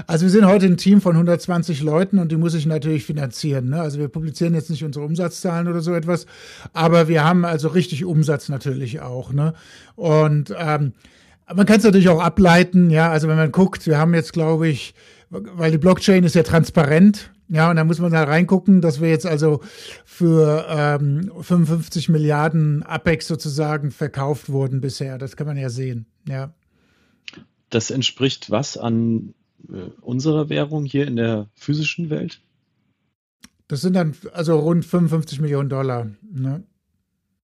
Also wir sind heute ein Team von 120 Leuten und die muss ich natürlich finanzieren. Ne? Also wir publizieren jetzt nicht unsere Umsatzzahlen oder so etwas, aber wir haben also richtig Umsatz natürlich auch. Ne? Und ähm, man kann es natürlich auch ableiten, ja, also wenn man guckt, wir haben jetzt, glaube ich, weil die Blockchain ist ja transparent, ja, und da muss man da reingucken, dass wir jetzt also für ähm, 55 Milliarden Apex sozusagen verkauft wurden bisher. Das kann man ja sehen, ja. Das entspricht was an äh, unserer Währung hier in der physischen Welt? Das sind dann also rund 55 Millionen Dollar. Ne?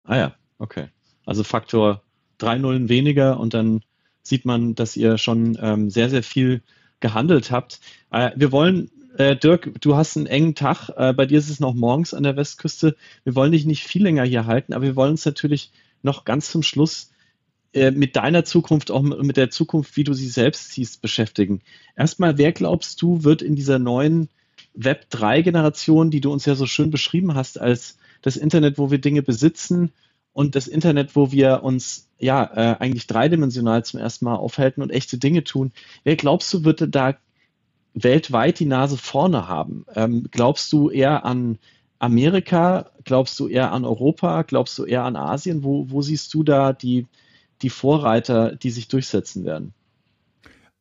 Ah ja, okay. Also Faktor drei Nullen weniger und dann sieht man, dass ihr schon ähm, sehr, sehr viel gehandelt habt. Äh, wir wollen, äh, Dirk, du hast einen engen Tag. Äh, bei dir ist es noch morgens an der Westküste. Wir wollen dich nicht viel länger hier halten, aber wir wollen uns natürlich noch ganz zum Schluss äh, mit deiner Zukunft, auch mit der Zukunft, wie du sie selbst siehst, beschäftigen. Erstmal, wer glaubst du, wird in dieser neuen Web3-Generation, die du uns ja so schön beschrieben hast, als das Internet, wo wir Dinge besitzen und das Internet, wo wir uns ja äh, eigentlich dreidimensional zum ersten Mal aufhalten und echte Dinge tun, wer glaubst du, wird da weltweit die Nase vorne haben? Ähm, glaubst du eher an Amerika? Glaubst du eher an Europa? Glaubst du eher an Asien? Wo, wo siehst du da die, die Vorreiter, die sich durchsetzen werden?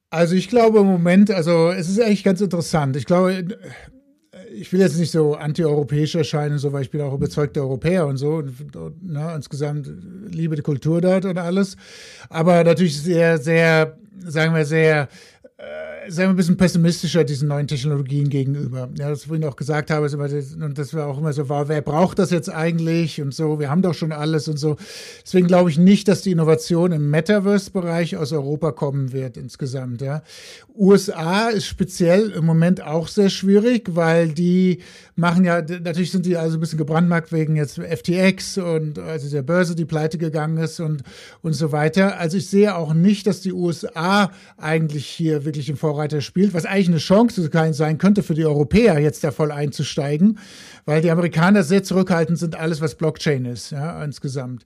Also ich glaube im Moment, also es ist eigentlich ganz interessant. Ich glaube, ich will jetzt nicht so anti-europäisch erscheinen, so, weil ich bin auch überzeugter Europäer und so. Und, und, ne, insgesamt liebe die Kultur dort und alles. Aber natürlich sehr, sehr, sagen wir, sehr äh, sagen wir, ein bisschen pessimistischer diesen neuen Technologien gegenüber. Ja, das, was ich auch gesagt habe, ist immer, und das war auch immer so, war, wer braucht das jetzt eigentlich und so, wir haben doch schon alles und so. Deswegen glaube ich nicht, dass die Innovation im Metaverse-Bereich aus Europa kommen wird insgesamt. Ja. USA ist speziell im Moment auch sehr schwierig, weil die machen ja, natürlich sind die also ein bisschen gebrandmarkt wegen jetzt FTX und also der Börse, die pleite gegangen ist und, und so weiter. Also ich sehe auch nicht, dass die USA eigentlich hier wirklich im Vorreiter spielt, was eigentlich eine Chance sein könnte für die Europäer, jetzt da voll einzusteigen, weil die Amerikaner sehr zurückhaltend sind, alles was Blockchain ist, ja, insgesamt.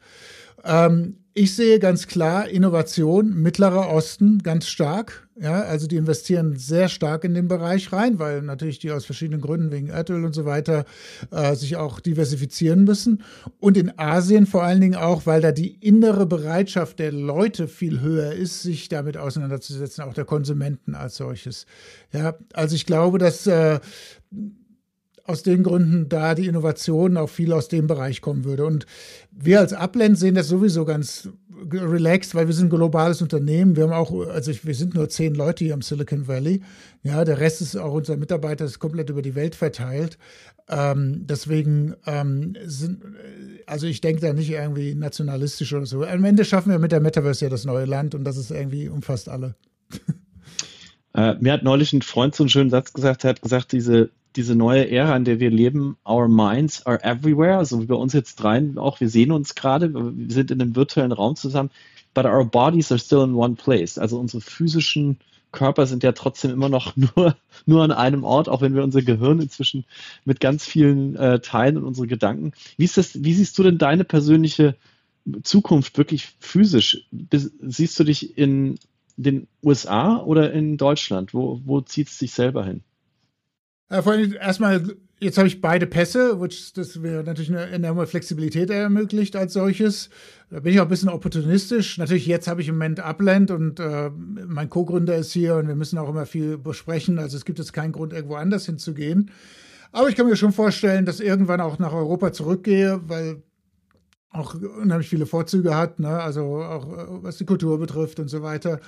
Ähm, ich sehe ganz klar Innovation, Mittlerer Osten ganz stark. Ja, also die investieren sehr stark in den Bereich rein, weil natürlich die aus verschiedenen Gründen wegen Erdöl und so weiter äh, sich auch diversifizieren müssen. Und in Asien vor allen Dingen auch, weil da die innere Bereitschaft der Leute viel höher ist, sich damit auseinanderzusetzen, auch der Konsumenten als solches. Ja, also ich glaube, dass äh, aus den Gründen da die Innovation auch viel aus dem Bereich kommen würde. Und wir als Upland sehen das sowieso ganz relaxed, weil wir sind ein globales Unternehmen. Wir haben auch, also wir sind nur zehn Leute hier im Silicon Valley. Ja, der Rest ist auch unser Mitarbeiter, ist komplett über die Welt verteilt. Ähm, deswegen ähm, sind, also ich denke da nicht irgendwie nationalistisch oder so. Am Ende schaffen wir mit der Metaverse ja das neue Land und das ist irgendwie umfasst alle. Äh, mir hat neulich ein Freund so einen schönen Satz gesagt, er hat gesagt, diese diese neue Ära, in der wir leben, our minds are everywhere, also wie bei uns jetzt dreien auch, wir sehen uns gerade, wir sind in einem virtuellen Raum zusammen, but our bodies are still in one place. Also unsere physischen Körper sind ja trotzdem immer noch nur, nur an einem Ort, auch wenn wir unser Gehirn inzwischen mit ganz vielen äh, Teilen und unsere Gedanken. Wie, ist das, wie siehst du denn deine persönliche Zukunft wirklich physisch? siehst du dich in den USA oder in Deutschland? Wo, wo zieht es dich selber hin? Äh, vor allem erstmal, jetzt habe ich beide Pässe, which das mir natürlich eine enorme Flexibilität ermöglicht als solches. Da bin ich auch ein bisschen opportunistisch. Natürlich, jetzt habe ich im Moment Upland und äh, mein Co-Gründer ist hier und wir müssen auch immer viel besprechen. Also es gibt jetzt keinen Grund, irgendwo anders hinzugehen. Aber ich kann mir schon vorstellen, dass irgendwann auch nach Europa zurückgehe, weil auch unheimlich viele Vorzüge hat, ne? also auch äh, was die Kultur betrifft und so weiter.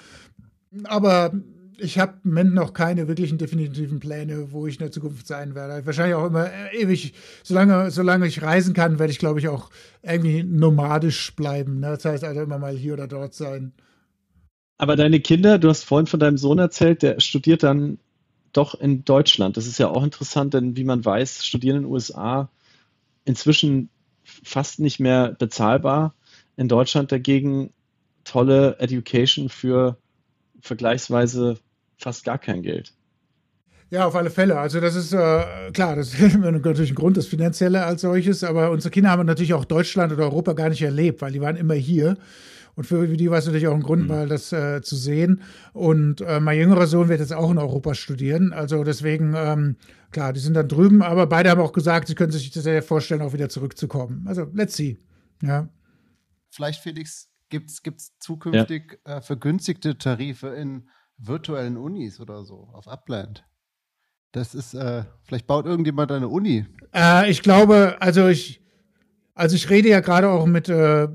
Aber ich habe im Moment noch keine wirklichen definitiven Pläne, wo ich in der Zukunft sein werde. Wahrscheinlich auch immer äh, ewig, solange, solange ich reisen kann, werde ich, glaube ich, auch irgendwie nomadisch bleiben. Ne? Das heißt also immer mal hier oder dort sein. Aber deine Kinder, du hast vorhin von deinem Sohn erzählt, der studiert dann doch in Deutschland. Das ist ja auch interessant, denn wie man weiß, studieren in den USA inzwischen fast nicht mehr bezahlbar. In Deutschland dagegen tolle Education für vergleichsweise fast gar kein Geld. Ja, auf alle Fälle. Also das ist äh, klar, das ist natürlich ein Grund, das Finanzielle als solches, aber unsere Kinder haben natürlich auch Deutschland oder Europa gar nicht erlebt, weil die waren immer hier. Und für die war es natürlich auch ein Grund, mhm. mal das äh, zu sehen. Und äh, mein jüngerer Sohn wird jetzt auch in Europa studieren. Also deswegen, ähm, klar, die sind dann drüben, aber beide haben auch gesagt, sie können sich das sehr vorstellen, auch wieder zurückzukommen. Also let's see. Ja. Vielleicht, Felix, gibt es zukünftig ja. äh, vergünstigte Tarife in virtuellen Unis oder so auf Upland? Das ist, äh, vielleicht baut irgendjemand eine Uni. Äh, ich glaube, also ich, also ich rede ja gerade auch mit äh,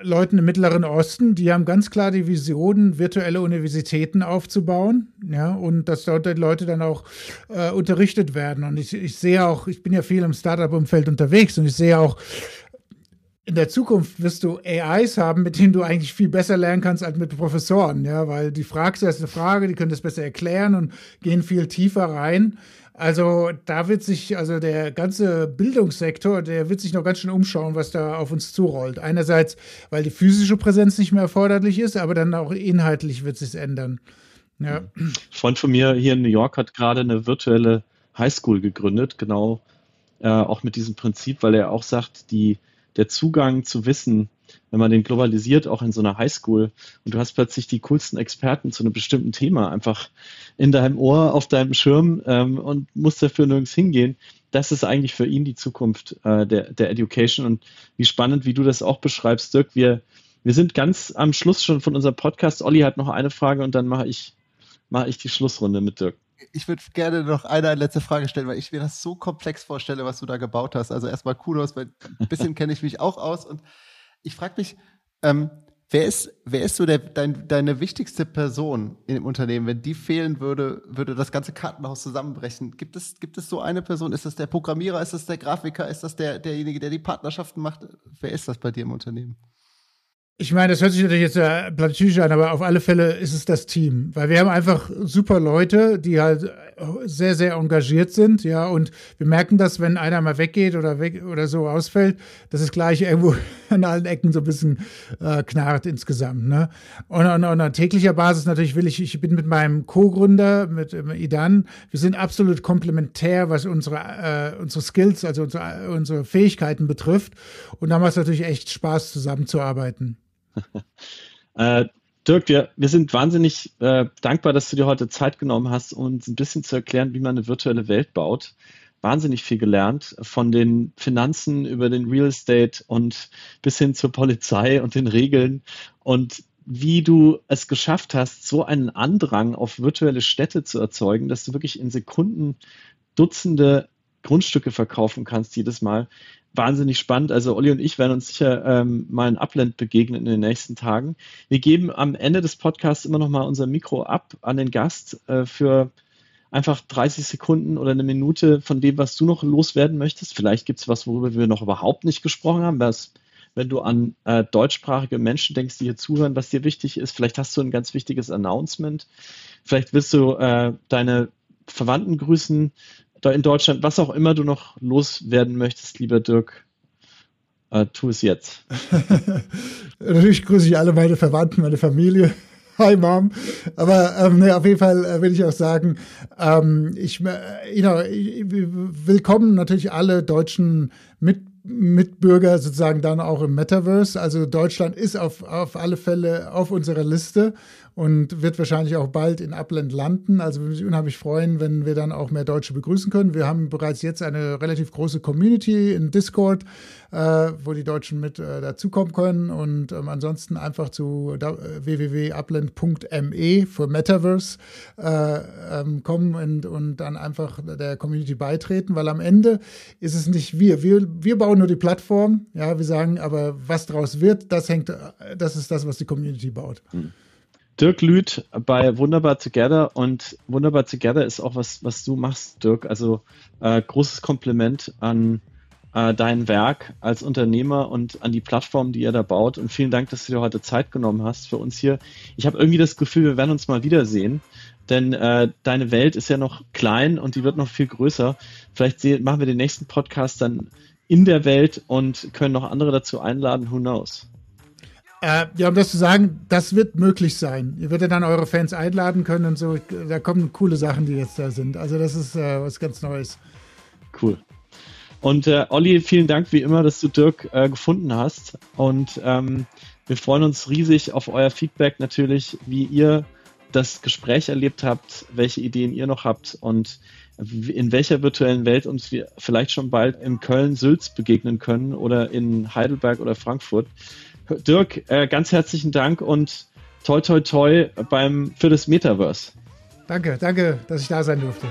Leuten im Mittleren Osten, die haben ganz klar die Vision, virtuelle Universitäten aufzubauen, ja, und dass dort die Leute dann auch äh, unterrichtet werden. Und ich, ich sehe auch, ich bin ja viel im Startup-Umfeld unterwegs und ich sehe auch, in der Zukunft wirst du AIs haben, mit denen du eigentlich viel besser lernen kannst als mit Professoren, ja, weil die fragst erst eine Frage, die können das besser erklären und gehen viel tiefer rein. Also da wird sich, also der ganze Bildungssektor, der wird sich noch ganz schön umschauen, was da auf uns zurollt. Einerseits, weil die physische Präsenz nicht mehr erforderlich ist, aber dann auch inhaltlich wird sich ändern. Ja. Ein Freund von mir hier in New York hat gerade eine virtuelle Highschool gegründet, genau äh, auch mit diesem Prinzip, weil er auch sagt, die der Zugang zu Wissen, wenn man den globalisiert, auch in so einer Highschool und du hast plötzlich die coolsten Experten zu einem bestimmten Thema einfach in deinem Ohr, auf deinem Schirm ähm, und musst dafür nirgends hingehen. Das ist eigentlich für ihn die Zukunft äh, der, der Education und wie spannend, wie du das auch beschreibst, Dirk. Wir, wir sind ganz am Schluss schon von unserem Podcast. Olli hat noch eine Frage und dann mache ich, mache ich die Schlussrunde mit Dirk ich würde gerne noch eine letzte Frage stellen, weil ich mir das so komplex vorstelle, was du da gebaut hast. Also erstmal Kudos, weil ein bisschen kenne ich mich auch aus. Und ich frage mich, ähm, wer ist, wer ist so der, dein, deine wichtigste Person im Unternehmen? Wenn die fehlen würde, würde das ganze Kartenhaus zusammenbrechen. Gibt es, gibt es so eine Person? Ist das der Programmierer? Ist das der Grafiker? Ist das der, derjenige, der die Partnerschaften macht? Wer ist das bei dir im Unternehmen? Ich meine, das hört sich natürlich jetzt ja platütisch an, aber auf alle Fälle ist es das Team. Weil wir haben einfach super Leute, die halt sehr, sehr engagiert sind, ja. Und wir merken das, wenn einer mal weggeht oder weg oder so ausfällt, dass es gleich irgendwo an allen Ecken so ein bisschen äh, knarrt insgesamt. Ne? Und, und, und an täglicher Basis natürlich will ich, ich bin mit meinem Co-Gründer, mit äh, Idan, wir sind absolut komplementär, was unsere, äh, unsere Skills, also unsere, unsere Fähigkeiten betrifft. Und da macht es natürlich echt Spaß, zusammenzuarbeiten. äh, Dirk, wir, wir sind wahnsinnig äh, dankbar, dass du dir heute Zeit genommen hast, uns ein bisschen zu erklären, wie man eine virtuelle Welt baut. Wahnsinnig viel gelernt, von den Finanzen über den Real Estate und bis hin zur Polizei und den Regeln und wie du es geschafft hast, so einen Andrang auf virtuelle Städte zu erzeugen, dass du wirklich in Sekunden Dutzende Grundstücke verkaufen kannst jedes Mal wahnsinnig spannend. Also Olli und ich werden uns sicher ähm, mal in Upland begegnen in den nächsten Tagen. Wir geben am Ende des Podcasts immer noch mal unser Mikro ab an den Gast äh, für einfach 30 Sekunden oder eine Minute von dem, was du noch loswerden möchtest. Vielleicht gibt es was, worüber wir noch überhaupt nicht gesprochen haben, was wenn du an äh, deutschsprachige Menschen denkst, die hier zuhören, was dir wichtig ist. Vielleicht hast du ein ganz wichtiges Announcement. Vielleicht willst du äh, deine Verwandten grüßen, in Deutschland, was auch immer du noch loswerden möchtest, lieber Dirk, äh, tu es jetzt. Natürlich grüße ich alle meine Verwandten, meine Familie. Hi Mom. Aber ähm, nee, auf jeden Fall äh, will ich auch sagen, ähm, ich, äh, you know, willkommen natürlich alle deutschen Mit Mitbürger sozusagen dann auch im Metaverse. Also Deutschland ist auf, auf alle Fälle auf unserer Liste und wird wahrscheinlich auch bald in Upland landen. Also wir würden unheimlich freuen, wenn wir dann auch mehr Deutsche begrüßen können. Wir haben bereits jetzt eine relativ große Community in Discord, äh, wo die Deutschen mit äh, dazukommen können und ähm, ansonsten einfach zu www.upland.me für Metaverse äh, ähm, kommen und, und dann einfach der Community beitreten, weil am Ende ist es nicht wir. Wir, wir bauen nur die Plattform, ja, wir sagen, aber was daraus wird, das hängt, das ist das, was die Community baut. Hm. Dirk Lüth bei Wunderbar Together und Wunderbar Together ist auch was, was du machst, Dirk. Also äh, großes Kompliment an äh, dein Werk als Unternehmer und an die Plattform, die ihr da baut. Und vielen Dank, dass du dir heute Zeit genommen hast für uns hier. Ich habe irgendwie das Gefühl, wir werden uns mal wiedersehen, denn äh, deine Welt ist ja noch klein und die wird noch viel größer. Vielleicht machen wir den nächsten Podcast dann in der Welt und können noch andere dazu einladen. Who knows? Äh, ja, um das zu sagen, das wird möglich sein. Ihr werdet dann eure Fans einladen können und so. Da kommen coole Sachen, die jetzt da sind. Also das ist äh, was ganz Neues. Cool. Und äh, Olli, vielen Dank wie immer, dass du Dirk äh, gefunden hast. Und ähm, wir freuen uns riesig auf euer Feedback natürlich, wie ihr das Gespräch erlebt habt, welche Ideen ihr noch habt und in welcher virtuellen Welt uns wir vielleicht schon bald in Köln-Sülz begegnen können oder in Heidelberg oder Frankfurt. Dirk, äh, ganz herzlichen Dank und toi toi toi beim für das Metaverse. Danke, danke, dass ich da sein durfte.